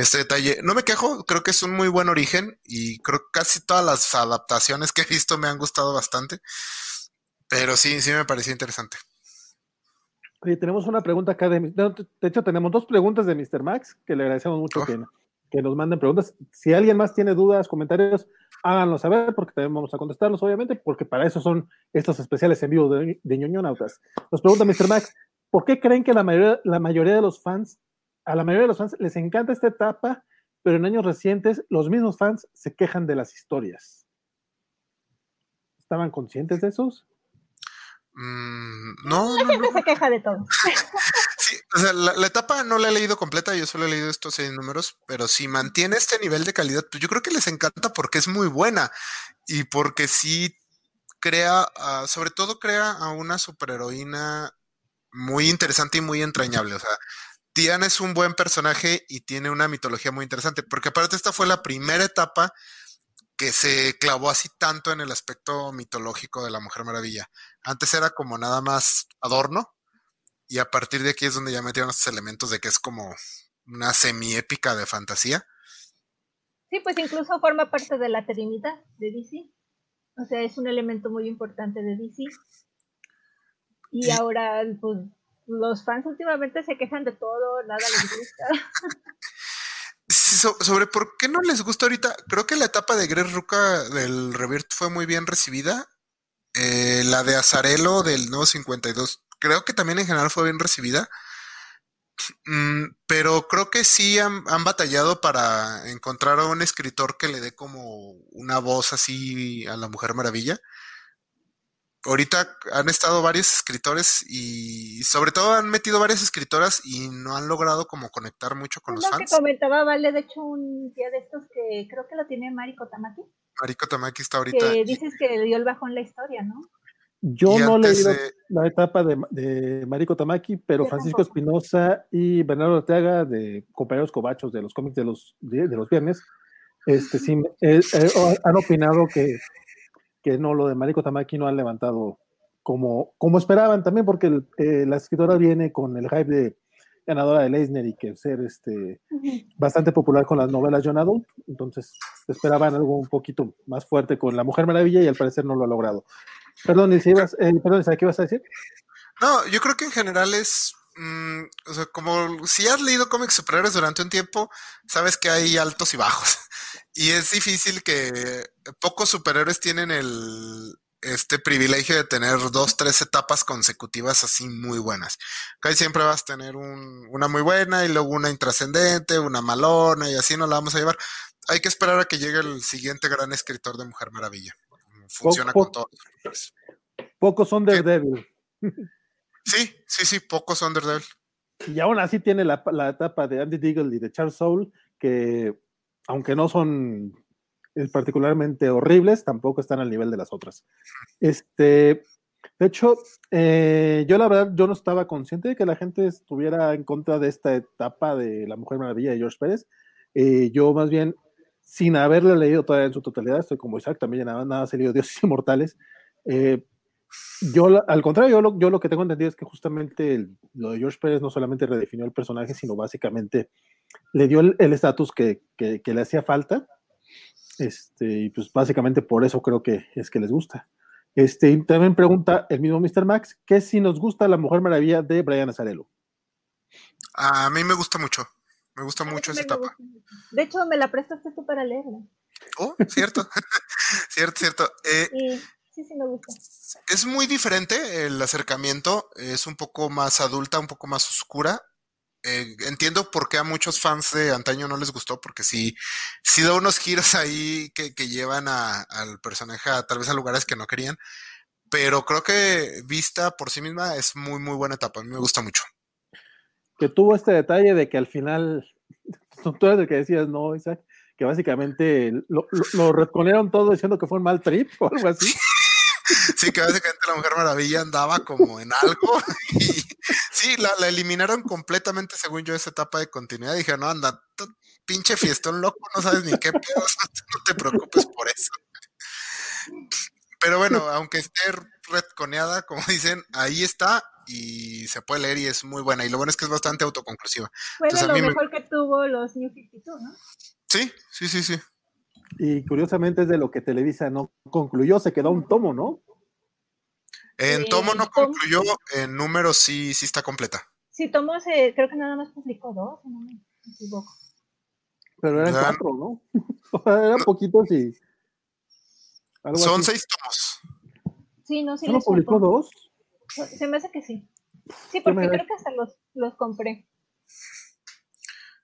B: este detalle. No me quejo, creo que es un muy buen origen y creo que casi todas las adaptaciones que he visto me han gustado bastante. Pero sí, sí me pareció interesante.
A: Oye, tenemos una pregunta acá de... De hecho, tenemos dos preguntas de Mr. Max que le agradecemos mucho oh. que, que, nos manden preguntas. Si alguien más tiene dudas, comentarios, háganlo saber porque también vamos a contestarlos, obviamente, porque para eso son estos especiales en vivo de, de Ñoñonautas. Nos pregunta Mr. Max, ¿por qué creen que la mayoría, la mayoría de los fans a la mayoría de los fans les encanta esta etapa, pero en años recientes los mismos fans se quejan de las historias. ¿Estaban conscientes de esos?
B: Mm, no.
C: La gente se queja de todo. [laughs]
B: sí, o sea, la, etapa no la he leído completa, yo solo he leído estos seis números, pero si mantiene este nivel de calidad, pues yo creo que les encanta porque es muy buena y porque sí crea, ah, sobre todo crea a una superheroína muy interesante y muy entrañable. O sea, Diana es un buen personaje y tiene una mitología muy interesante, porque aparte esta fue la primera etapa que se clavó así tanto en el aspecto mitológico de la Mujer Maravilla. Antes era como nada más adorno, y a partir de aquí es donde ya metieron estos elementos de que es como una semi-épica de fantasía.
C: Sí, pues incluso forma parte de la Trinidad de DC. O sea, es un elemento muy importante de DC. Y ahora, pues, los fans últimamente se quejan de todo, nada les gusta. [laughs]
B: sobre por qué no les gusta ahorita, creo que la etapa de Greg Ruca del Rebirth fue muy bien recibida. Eh, la de Azarelo del nuevo 52, creo que también en general fue bien recibida. Mm, pero creo que sí han, batallado para encontrar a un escritor que le dé como una voz así a la Mujer Maravilla. Ahorita han estado varios escritores y sobre todo han metido varias escritoras y no han logrado como conectar mucho con los fans.
C: que comentaba Vale, de hecho, un día de estos que creo que lo tiene Mariko Tamaki.
B: Mariko Tamaki está ahorita.
C: Que dices que le dio el bajón la historia, ¿no?
A: Yo no he leído la etapa de, de Mariko Tamaki, pero Francisco Espinosa y Bernardo Ortega, de compañeros cobachos de los cómics de los, de, los viernes, este, sí, eh, eh, han opinado que, que no, lo de Mariko Tamaki no han levantado como, como esperaban también, porque eh, la escritora viene con el hype de ganadora de Leisner y que ser este, bastante popular con las novelas John Adult, entonces esperaban algo un poquito más fuerte con La Mujer Maravilla y al parecer no lo ha logrado. Perdón, ¿y si ibas, eh, perdón, ¿qué ibas a decir?
B: No, yo creo que en general es, mm, o sea, como si has leído cómics superiores durante un tiempo, sabes que hay altos y bajos. [laughs] Y es difícil que pocos superhéroes tienen el, este privilegio de tener dos, tres etapas consecutivas así muy buenas. Casi siempre vas a tener una muy buena y luego una intrascendente, una malona y así no la vamos a llevar. Hay que esperar a que llegue el siguiente gran escritor de Mujer Maravilla funciona con todos.
A: Pocos son Daredevil. [laughs]
B: Sí, sí, sí, pocos son Daredevil.
A: Y aún así tiene la, etapa de Andy Deagle y de Charles Soule, que aunque no son eh, particularmente horribles, tampoco están al nivel de las otras. Este, de hecho, eh, yo la verdad, yo no estaba consciente de que la gente estuviera en contra de esta etapa de La Mujer Maravilla de George Pérez. Eh, yo más bien sin haberle leído todavía en su totalidad, estoy como Isaac, también nada, nada ha leído Dioses [laughs] Inmortales. Yo, al contrario, yo lo, yo lo, que tengo entendido es que justamente lo de George Pérez no solamente redefinió el personaje, sino básicamente le dio el estatus que, que, le hacía falta. Este, y pues básicamente por eso creo que es que les gusta. Este, y también pregunta el mismo Mr. Max, ¿qué si nos gusta La Mujer Maravilla de Brian Azarello?
B: A mí me gusta mucho. Me gusta mucho esa etapa.
C: De hecho, me la prestaste tú para leerla.
B: Oh, cierto. [laughs] cierto, cierto. Eh,
C: sí, sí, me gusta.
B: Es muy diferente el acercamiento. Es un poco más adulta, un poco más oscura. Eh, entiendo por qué a muchos fans de antaño no les gustó, porque sí, sí da unos giros ahí que, llevan al personaje a, tal vez a lugares que no querían. Pero creo que vista por sí misma es muy, muy buena etapa. A mí me gusta mucho
A: que tuvo este detalle de que al final, [laughs] tú eres el que decías, no, Isaac, que básicamente lo, lo, todo diciendo que fue un mal trip o algo así. [laughs] [laughs]
B: Sí, que básicamente la Mujer Maravilla andaba como en algo. [laughs] Y sí, la, eliminaron completamente, según yo, esa etapa de continuidad. Dije, no, anda, pinche fiestón loco, no sabes ni qué pedo, [laughs] no te preocupes por eso. Pero bueno, aunque esté retconeada, como dicen, ahí está y se puede leer y es muy buena. Y lo bueno es que es bastante autoconclusiva.
C: Fue de lo mejor que tuvo los New 52, ¿no?
B: Sí, sí, sí, sí.
A: Y curiosamente es de lo que Televisa no concluyó, se quedó un tomo, ¿no?
B: En tomo no concluyó, en número sí, sí está completa.
C: Sí, tomo se, creo que nada más publicó dos, no me equivoco.
A: Pero eran cuatro, ¿no? [laughs] eran poquitos y.
B: Son seis tomos.
C: Sí, no, sí.
A: ¿Solo publicó dos?
C: Se me hace que sí. Sí, porque creo que hasta los, los compré.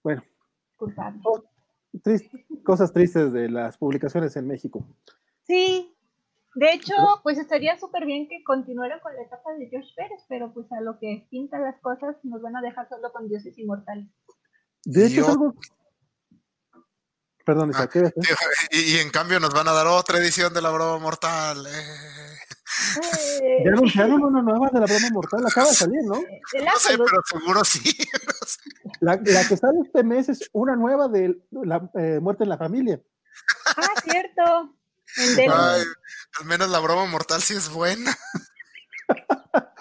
A: Bueno. Oh, cosas tristes de las publicaciones en México.
C: Sí. De hecho, pues estaría súper bien que continuara con la etapa de George Pérez, pero pues a lo que pintan las cosas nos van a dejar solo con dioses inmortales.
A: De hecho, algo... Perdón,
B: ah, y, y, en cambio nos van a dar otra edición de la broma mortal. Eh.
A: Ya anunciaron una nueva de la broma mortal, acaba de salir, ¿no?
B: No sé, pero seguro sí. [laughs]
A: La, la, que sale este mes es una nueva de la eh, muerte en la familia.
C: Ah, cierto.
B: al menos la broma mortal sí es buena. [laughs]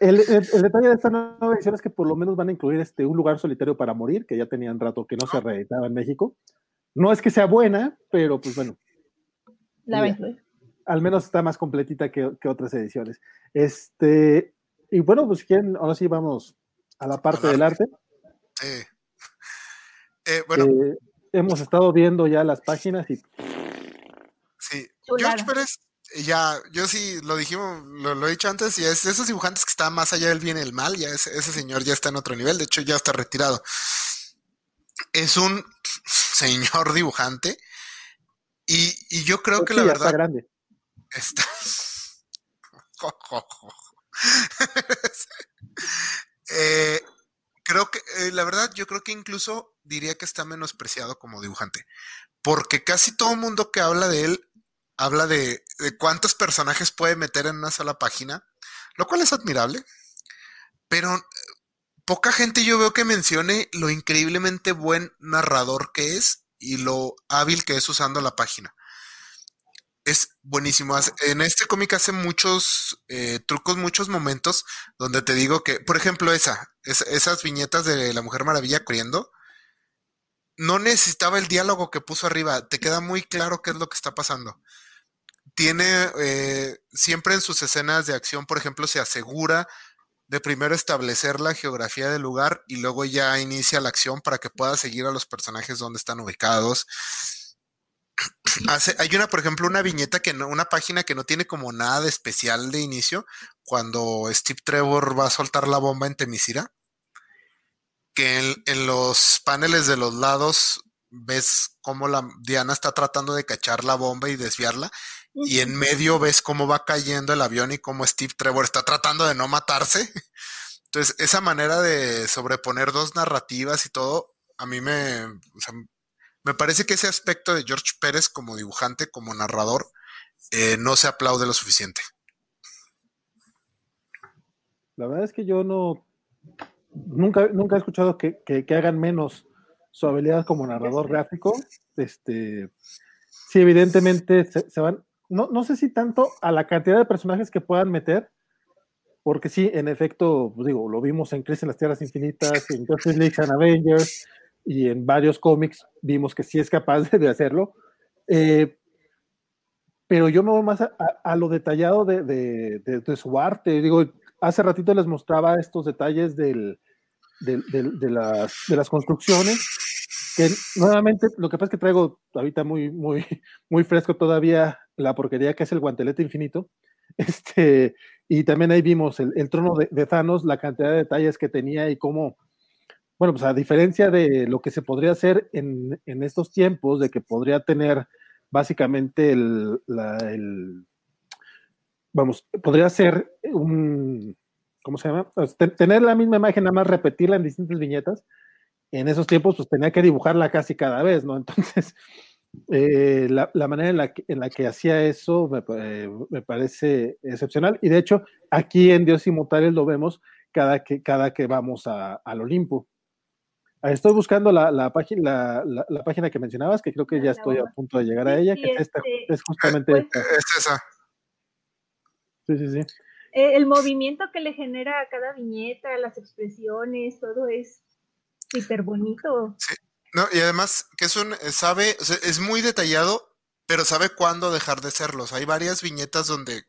A: El, el, detalle de esta nueva edición es que por lo menos van a incluir este un lugar solitario para morir, que ya tenían rato que no se reeditaba en México. No es que sea buena, pero pues bueno.
C: La va a incluir
A: al menos está más completita que, otras ediciones. Este, y bueno, pues quién, ahora sí vamos a la parte del arte.
B: Sí. Eh, bueno.
A: Eh, hemos estado viendo ya las páginas y.
B: Sí. George Pérez, ya, yo sí lo dijimos, lo, he dicho antes, y es esos dibujantes que están más allá del bien y el mal, ya ese, señor ya está en otro nivel, de hecho ya está retirado. Es un señor dibujante, y, yo creo que la verdad.
A: Está grande.
B: Está. [laughs] Eh, creo que, eh, la verdad, yo creo que incluso diría que está menospreciado como dibujante. Porque casi todo mundo que habla de él habla de, cuántos personajes puede meter en una sola página, lo cual es admirable. Pero eh, poca gente yo veo que mencione lo increíblemente buen narrador que es y lo hábil que es usando la página. Es buenísimo. En este cómic hace muchos eh, trucos, muchos momentos donde te digo que, por ejemplo, esa, esas viñetas de la Mujer Maravilla corriendo, no necesitaba el diálogo que puso arriba, te queda muy claro qué es lo que está pasando. Tiene eh, siempre en sus escenas de acción, por ejemplo, se asegura de primero establecer la geografía del lugar y luego ya inicia la acción para que pueda seguir a los personajes donde están ubicados. Hace, hay una, por ejemplo, una viñeta que no, una página que no tiene como nada de especial de inicio, cuando Steve Trevor va a soltar la bomba en Temisira que en, los paneles de los lados ves cómo la Diana está tratando de cachar la bomba y desviarla. Y en medio ves cómo va cayendo el avión y cómo Steve Trevor está tratando de no matarse. Entonces, esa manera de sobreponer dos narrativas y todo, a mí me, me parece que ese aspecto de George Pérez como dibujante, como narrador, eh, no se aplaude lo suficiente.
A: La verdad es que yo no, nunca, nunca he escuchado que, hagan menos su habilidad como narrador gráfico. Este, sí, evidentemente se, van, no, no, sé si tanto a la cantidad de personajes que puedan meter, porque sí, en efecto, pues digo, lo vimos en Crisis en las Tierras Infinitas, en Justice League and Avengers, y en varios cómics vimos que sí es capaz de, hacerlo. Eh, pero yo me voy más a, lo detallado de, de, su arte. Digo, hace ratito les mostraba estos detalles del, de, las, de las construcciones, que nuevamente lo que pasa es que traigo ahorita muy, muy, muy fresco todavía la porquería que es el guantelete infinito. [laughs] Este, y también ahí vimos el, trono de, Thanos, la cantidad de detalles que tenía y cómo, bueno, pues a diferencia de lo que se podría hacer en, estos tiempos, de que podría tener básicamente el, vamos, podría ser un, ¿cómo se llama? Pues, tener la misma imagen, nada más repetirla en distintas viñetas. En esos tiempos, pues tenía que dibujarla casi cada vez, ¿no? [laughs] Entonces, eh, la, manera en la, que, hacía eso me, eh, parece excepcional. Y de hecho, aquí en Dios Inmortales lo vemos cada que, cada que vamos al Olimpo. Estoy buscando la, la página, la, página que mencionabas, que creo que ya estoy a punto de llegar a ella, que es, esta, este, es justamente
B: pues, esta. Es esa.
A: Sí, sí, sí.
C: Eh, el movimiento que le genera a cada viñeta, las expresiones, todo es súper bonito.
B: Sí. No, y además que es un, sabe, es muy detallado, pero sabe cuándo dejar de serlo. hay varias viñetas donde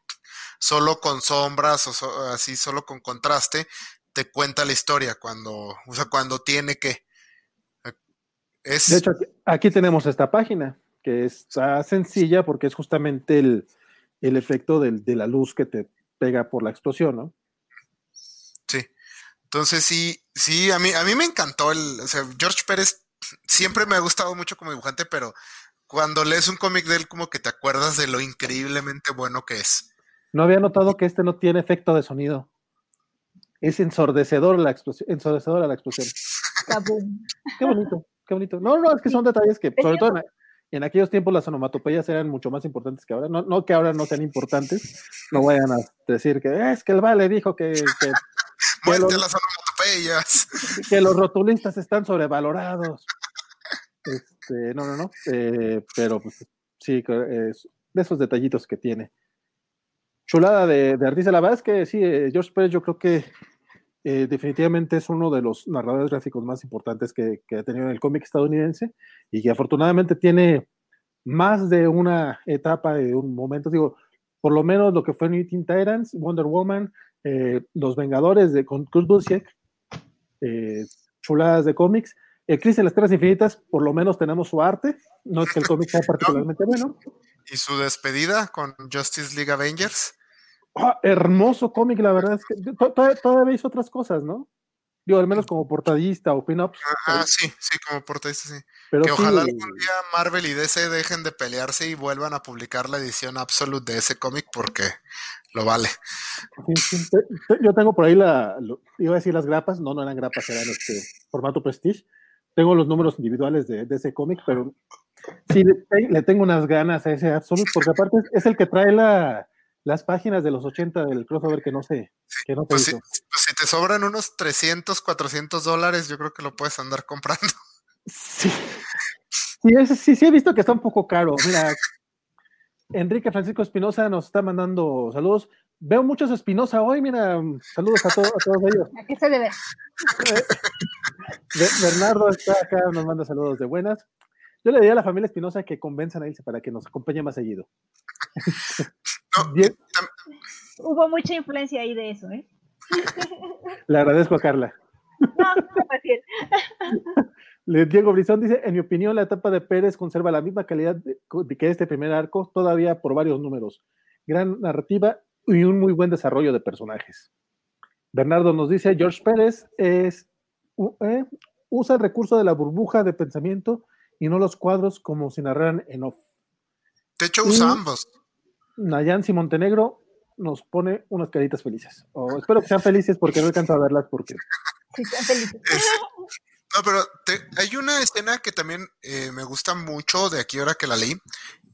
B: solo con sombras o así, solo con contraste, te cuenta la historia cuando, o sea, cuando tiene que.
A: Es... De hecho, aquí, tenemos esta página, que está sencilla porque es justamente el, el efecto de la luz que te pega por la explosión, ¿no?
B: Sí. Entonces sí, sí, a mí, a mí me encantó el, o sea, George Pérez siempre me ha gustado mucho como dibujante, pero cuando lees un cómic de él como que te acuerdas de lo increíblemente bueno que es.
A: No había notado que este no tiene efecto de sonido. Es ensordecedor la explosión, ensordecedora la explosión. qué bonito, qué bonito. No, no, es que son detalles que, sobre todo en aquellos tiempos las onomatopeyas eran mucho más importantes que ahora. No, no que ahora no sean importantes, no vayan a decir que es que el Vale dijo que. que,
B: los, las onomatopeyas. [laughs]
A: Que los rotulistas están sobrevalorados. Este, no, no, no. Eh, pero pues, sí, es de esos detallitos que tiene. Chulada de, de Artista. La verdad es que sí, eh, George Pérez, yo creo que eh, definitivamente es uno de los narradores gráficos más importantes que, ha tenido en el cómic estadounidense y que afortunadamente tiene más de una etapa, de un momento. Digo, por lo menos lo que fue New Teen Titans, Wonder Woman, eh, Los Vengadores de, con Kurt Busiek, eh, chuladas de cómics. El Chris en las Tierras Infinitas, por lo menos tenemos su arte, no es que el cómic sea particularmente [laughs] bueno.
B: Y su despedida con Justice League Avengers.
A: Ah, hermoso cómic, la verdad es que todavía, todavía hizo otras cosas, ¿no? Digo, al menos como portadista o pin-ups.
B: Ah, sí, sí, como portadista, sí. Pero que ojalá algún día Marvel y DC dejen de pelearse y vuelvan a publicar la edición absolute de ese cómic porque lo vale.
A: yo tengo por ahí la, iba a decir las grapas, no, no eran grapas, eran este formato Prestige. Tengo los números individuales de, ese cómic, pero sí le, tengo unas ganas a ese Absolute, porque aparte es el que trae la, las páginas de los 80 del crossover que no sé. Que no
B: pues, si, pues, si, te sobran unos 300, 400 dólares, yo creo que lo puedes andar comprando. [laughs]
A: Sí. Sí, sí, sí, he visto que está un poco caro. Mira, Enrique Francisco Espinosa nos está mandando saludos. Veo muchos Espinosa hoy, mira, saludos a, todos a todos ellos. [laughs]
C: ¿A qué se debe?
A: Bernardo está acá, nos manda saludos de buenas. Yo le diría a la familia Espinosa que convenzan a irse para que nos acompañe más seguido. [laughs]
C: Hubo mucha influencia ahí de eso, ¿eh?
A: Le agradezco a Carla. No, no Diego Brizón dice, en mi opinión, la etapa de Pérez conserva la misma calidad que este primer arco, todavía por varios números. Gran narrativa y un muy buen desarrollo de personajes. Bernardo nos dice, George Pérez es, eh, usa el recurso de la burbuja de pensamiento y no los cuadros como si narraran en off.
B: De hecho, usa ambos.
A: Nayansi Montenegro nos pone unas caritas felices. espero que sean felices porque no alcanzo a verlas porque.
C: Sí, sean felices. [laughs]
B: no, pero hay una escena que también eh, me gusta mucho de aquí ahora que la leí.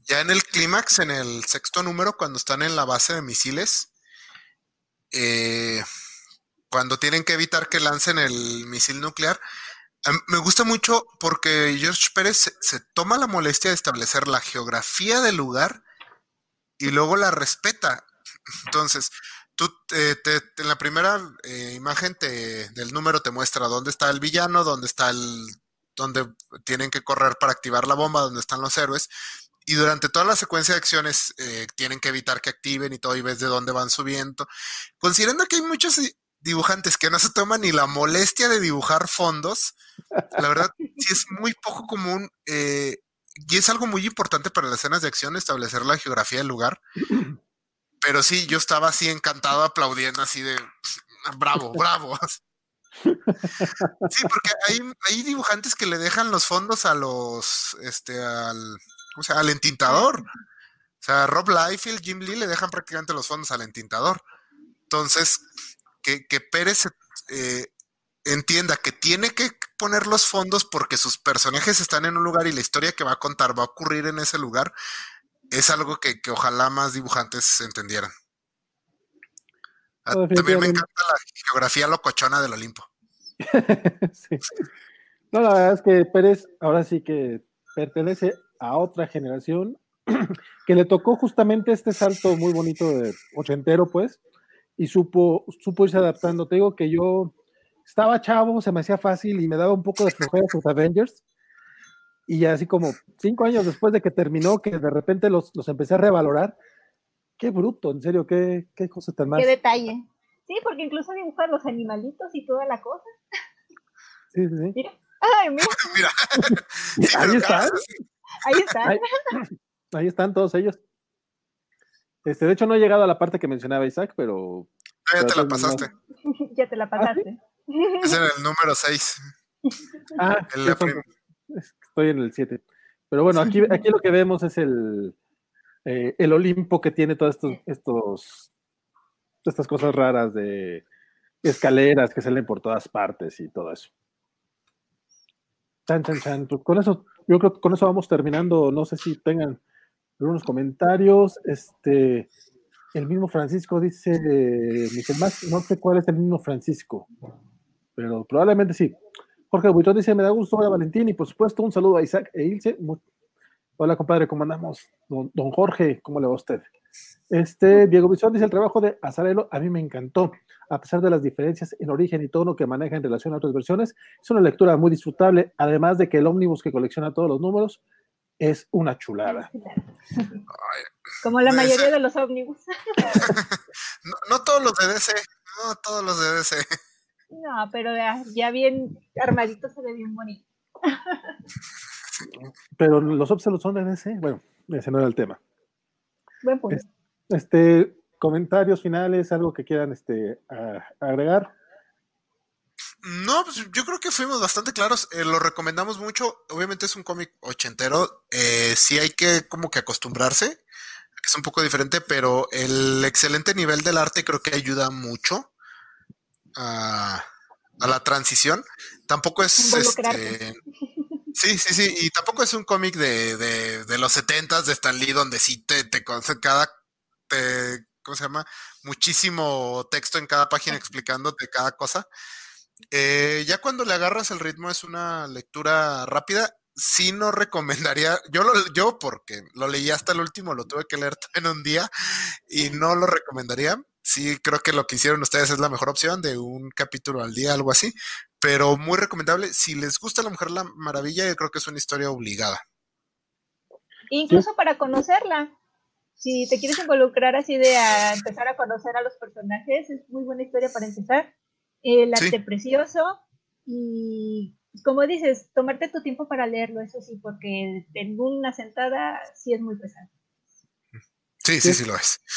B: Ya en el clímax, en el sexto número, cuando están en la base de misiles, eh, cuando tienen que evitar que lancen el misil nuclear, me gusta mucho porque George Pérez se, toma la molestia de establecer la geografía del lugar y luego la respeta. Entonces, tú eh, en la primera eh, imagen del número te muestra dónde está el villano, dónde está el dónde tienen que correr para activar la bomba, dónde están los héroes. Y durante toda la secuencia de acciones eh, tienen que evitar que activen y todo, y ves de dónde van subiendo. Considerando que hay muchos dibujantes que no se toman ni la molestia de dibujar fondos, la verdad sí es muy poco común y es algo muy importante para las escenas de acción establecer la geografía del lugar. Pero sí, yo estaba así encantado aplaudiendo así de bravo, bravo. Sí, porque hay, hay dibujantes que le dejan los fondos a los, este, al, o sea, al entintador. O sea, Rob Liefeld, Jim Lee le dejan prácticamente los fondos al entintador. Entonces, que, que Pérez eh, entienda que tiene que poner los fondos porque sus personajes están en un lugar y la historia que va a contar va a ocurrir en ese lugar, es algo que, ojalá más dibujantes entendieran. Ah, también me encanta la geografía locochona del Olimpo. [laughs]
A: No, la verdad es que Pérez ahora sí que pertenece a otra generación [clears throat] que le tocó justamente este salto muy bonito de ochentero, pues, y supo, supo irse adaptando. Te digo que yo estaba chavo, se me hacía fácil y me daba un poco de flojera sus Avengers. Y así como cinco años después de que terminó, que de repente los, los empecé a revalorar. Qué bruto, en serio, qué, qué cosa tan más.
C: Qué detalle. Sí, porque incluso dibujar los animalitos y toda la cosa.
A: Sí, sí, sí.
C: Mira. Ay, mira. [laughs]
A: mira. [laughs] ahí están.
C: Ahí están.
A: Ahí, están todos ellos. Este, de hecho, no he llegado a la parte que mencionaba Isaac, pero.
B: ya te la pasaste. [laughs]
C: ya te la pasaste.
B: Es en el número 6. [laughs]
A: Ah, estoy en el 7. Pero bueno, aquí, aquí lo que vemos es el, eh, el Olimpo que tiene todas estos, estos, estas cosas raras de escaleras que salen por todas partes y todo eso. Chan, chan, chan. Pues con eso, yo creo que con eso vamos terminando. No sé si tengan algunos comentarios. Este, el mismo Francisco dice, eh, no sé cuál es el mismo Francisco pero probablemente sí. Jorge Buitón dice, me da gusto hola Valentín y por supuesto un saludo a Isaac e Ilse. Hola compadre, ¿cómo andamos? Don, Jorge, ¿cómo le va a usted? Este, Diego Buitón dice, el trabajo de Azarelo a mí me encantó, a pesar de las diferencias en origen y tono que maneja en relación a otras versiones, es una lectura muy disfrutable, además de que el ómnibus que colecciona todos los números es una chulada.
C: Como la mayoría de los ómnibus. [laughs]
B: no, no, todos los de DC, no todos los de DC.
C: No, pero ya, bien armaditos se ve bien bonito.
A: Pero los Upselus son de DC. Bueno, ese no era el tema.
C: Buen punto.
A: Este, comentarios finales, algo que quieran este, agregar.
B: No, pues yo creo que fuimos bastante claros. Eh, lo recomendamos mucho. Obviamente es un cómic ochentero. Eh, sí hay que como que acostumbrarse. Es un poco diferente, pero el excelente nivel del arte creo que ayuda mucho a, la transición. Tampoco es este, Sí, sí, sí. Y tampoco es un cómic de, de, de los setentas de Stan Lee donde sí te, te cada te, ¿cómo se llama? Muchísimo texto en cada página explicándote cada cosa. Eh, ya cuando le agarras el ritmo es una lectura rápida. Sí no recomendaría, yo lo, yo porque lo leí hasta el último, lo tuve que leer [laughs] en un día y no lo recomendaría. Sí, creo que lo que hicieron ustedes es la mejor opción de un capítulo al día, algo así, pero muy recomendable. Si les gusta La Mujer la Maravilla, yo creo que es una historia obligada.
C: Incluso para conocerla. Si te quieres involucrar así de empezar a conocer a los personajes, es muy buena historia para empezar el arte precioso y como dices, tomarte tu tiempo para leerlo, eso sí, porque en una sentada sí es muy pesado.
B: Sí, sí, sí, lo es. [laughs]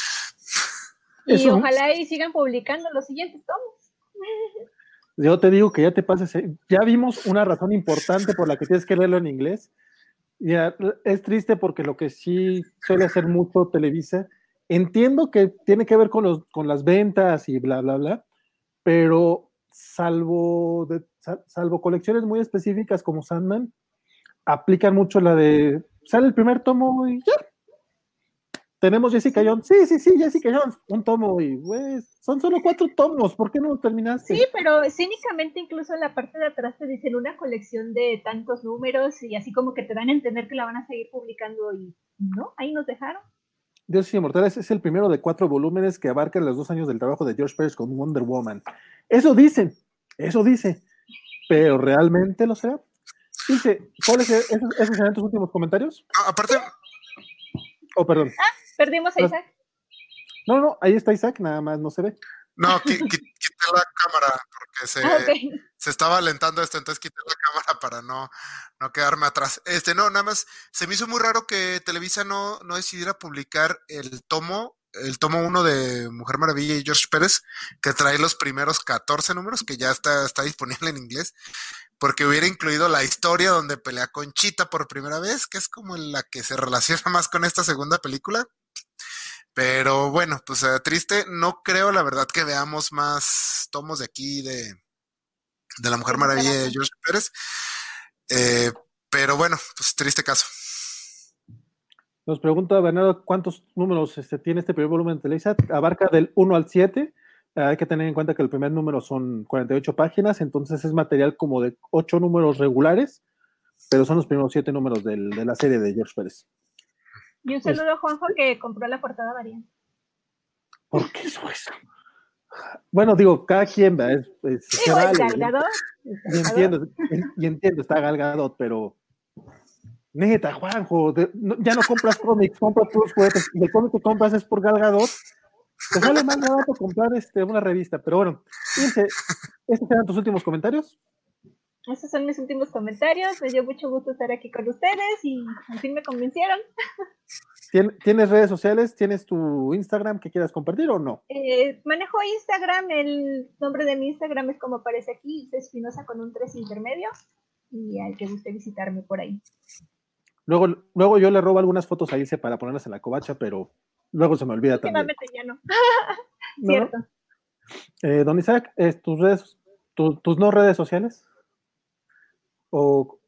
C: Y ojalá y sigan publicando los siguientes tomos.
A: Yo te digo que ya te pases, eh, ya vimos una razón importante por la que tienes que leerlo en inglés. Ya, es triste porque lo que sí suele hacer mucho Televisa, entiendo que tiene que ver con, los, con las ventas y bla, bla, bla, pero salvo, de, salvo colecciones muy específicas como Sandman, aplican mucho la de sale el primer tomo y ya. Tenemos Jessica Jones. Sí, sí, sí, Jessica Jones. Un tomo y pues son solo cuatro tomos. ¿Por qué no terminaste?
C: Sí, pero cínicamente incluso en la parte de atrás te dicen una colección de tantos números y así como que te dan a entender que la van a seguir publicando y no, ahí nos dejaron.
A: Dios y Inmortales es el primero de cuatro volúmenes que abarcan los dos años del trabajo de George Pérez con Wonder Woman. Eso dicen, eso dice, pero ¿realmente lo será? Dice, ¿cuáles esos, esos serán tus últimos comentarios?
B: Ah, aparte...
A: Oh, perdón.
C: Ah, perdimos a Isaac.
A: No, no, ahí está Isaac, nada más no se ve.
B: No, quité la cámara porque se, ah, se estaba alentando esto, entonces quité la cámara para no, no quedarme atrás. Este, no, nada más, se me hizo muy raro que Televisa no, no decidiera publicar el tomo, el tomo uno de Mujer Maravilla y George Pérez, que trae los primeros 14 números, que ya está, está disponible en inglés, porque hubiera incluido la historia donde pelea con Chita por primera vez, que es como la que se relaciona [laughs] más con esta segunda película. Pero bueno, pues eh, triste, no creo la verdad que veamos más tomos de aquí de, de la Mujer Maravilla de George Pérez. Eh, pero bueno, pues triste caso.
A: Nos pregunta Bernardo cuántos números este, tiene este primer volumen de Televisa. Abarca del 1 al 7. Hay que tener en cuenta que el primer número son 48 páginas, entonces es material como de 8 números regulares, pero son los primeros 7 números de la serie de George Pérez.
C: Y un saludo a Juanjo que compró la portada variante.
A: ¿Por qué eso? Bueno, digo, cada quien va. Es,
C: es galgado.
A: Y entiendo, y entiendo, está galgado, pero neta, Juanjo, ya no compras cómics, compras puros juguetes. Y el cómic que compras es por galgadot. Te sale más barato comprar este, una revista. Pero bueno, fíjense, ¿estos eran tus últimos comentarios?
C: Esos son mis últimos comentarios. Me dio mucho gusto estar aquí con ustedes y al fin me convencieron.
A: ¿Tienes redes sociales? ¿Tienes tu Instagram que quieras compartir o no?
C: Eh, manejo Instagram. El nombre de mi Instagram es como aparece aquí: Espinosa con un 3 intermedio. Y al que guste visitarme por ahí.
A: Luego, luego yo le robo algunas fotos a Ilse para ponerlas en la covacha, pero luego se me olvida también.
C: ya [laughs] no. Cierto.
A: Eh, don Isaac, ¿tus, redes, ¿tus no redes sociales? O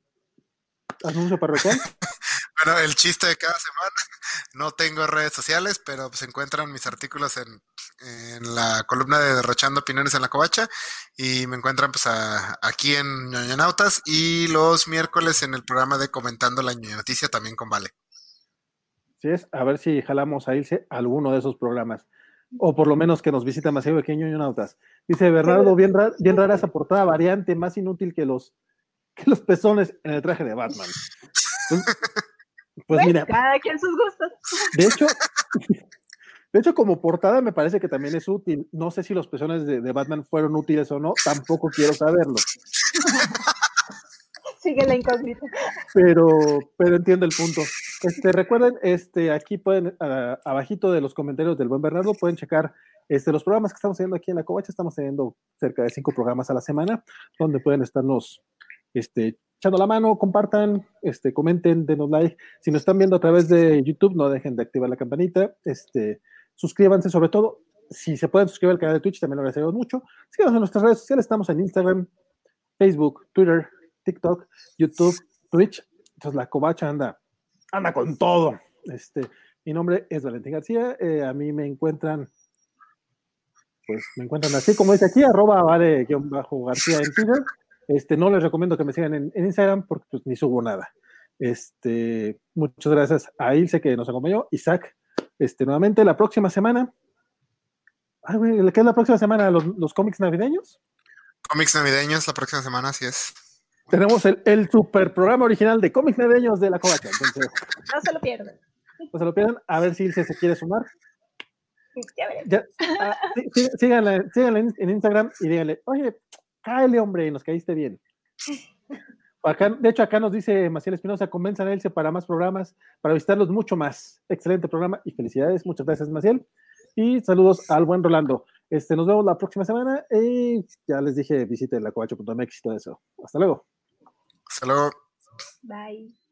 A: anuncio parroquial. [laughs]
B: bueno, el chiste de cada semana, [laughs] no tengo redes sociales, pero se encuentran mis artículos en, la columna de Derrochando Opiniones en la Covacha y me encuentran pues aquí en Ñoñonautas y los miércoles en el programa de Comentando la Noticia también con Vale.
A: Sí es, a ver si jalamos a irse alguno de esos programas o por lo menos que nos visita más que Ñoñonautas. Dice Bernardo, bien, bien rara esa portada variante, más inútil que los [laughs] que los pezones en el traje de Batman. Pues mira.
C: Cada quien sus gustos.
A: De hecho, de hecho, como portada me parece que también es útil. No sé si los pezones de, de Batman fueron útiles o no, tampoco quiero saberlo.
C: Sigue la incógnita.
A: Pero, pero entiendo el punto. Este, recuerden, este, aquí pueden, abajito de los comentarios del buen Bernardo, pueden checar este, los programas que estamos haciendo aquí en la Covacha. Estamos teniendo cerca de cinco programas a la semana, donde pueden estarnos este, echando la mano, compartan, este, comenten, denos like. Si nos están viendo a través de YouTube, no dejen de activar la campanita. Este, suscríbanse, sobre todo, si se pueden suscribir al canal de Twitch, también lo agradecemos mucho. Síganos en nuestras redes sociales, estamos en Instagram, Facebook, Twitter, TikTok, YouTube, Twitch. Entonces la covacha anda, anda con todo. Este, mi nombre es Valentín García. Eh, a mí me encuentran, pues me encuentran así como dice aquí, arroba vale-garcía en Twitter. Este, no les recomiendo que me sigan en, en, Instagram porque pues ni subo nada. Este, muchas gracias a Ilse que nos acompañó, Isaac, este, nuevamente la próxima semana. Ay, güey, ¿qué es la próxima semana? ¿Los, los cómics navideños?
B: Cómics navideños la próxima semana, así es
A: tenemos el, el, super programa original de cómics navideños de la Covacha. Entonces,
C: no se lo pierdan.
A: No se lo pierdan. A ver si se, se quiere sumar. Ya, ah, sí, síganla, síganla en, en, Instagram y díganle, oye, cáele, hombre, nos caíste bien. [laughs] Acá, de hecho, acá nos dice Maciel Espinosa, convenzan a Elce para más programas, para visitarlos mucho más. Excelente programa y felicidades. Muchas gracias, Maciel. Y saludos al buen Rolando. Este, nos vemos la próxima semana y ya les dije, visiten la covacho.mx y todo eso. Hasta luego.
B: Hasta luego.
C: Bye.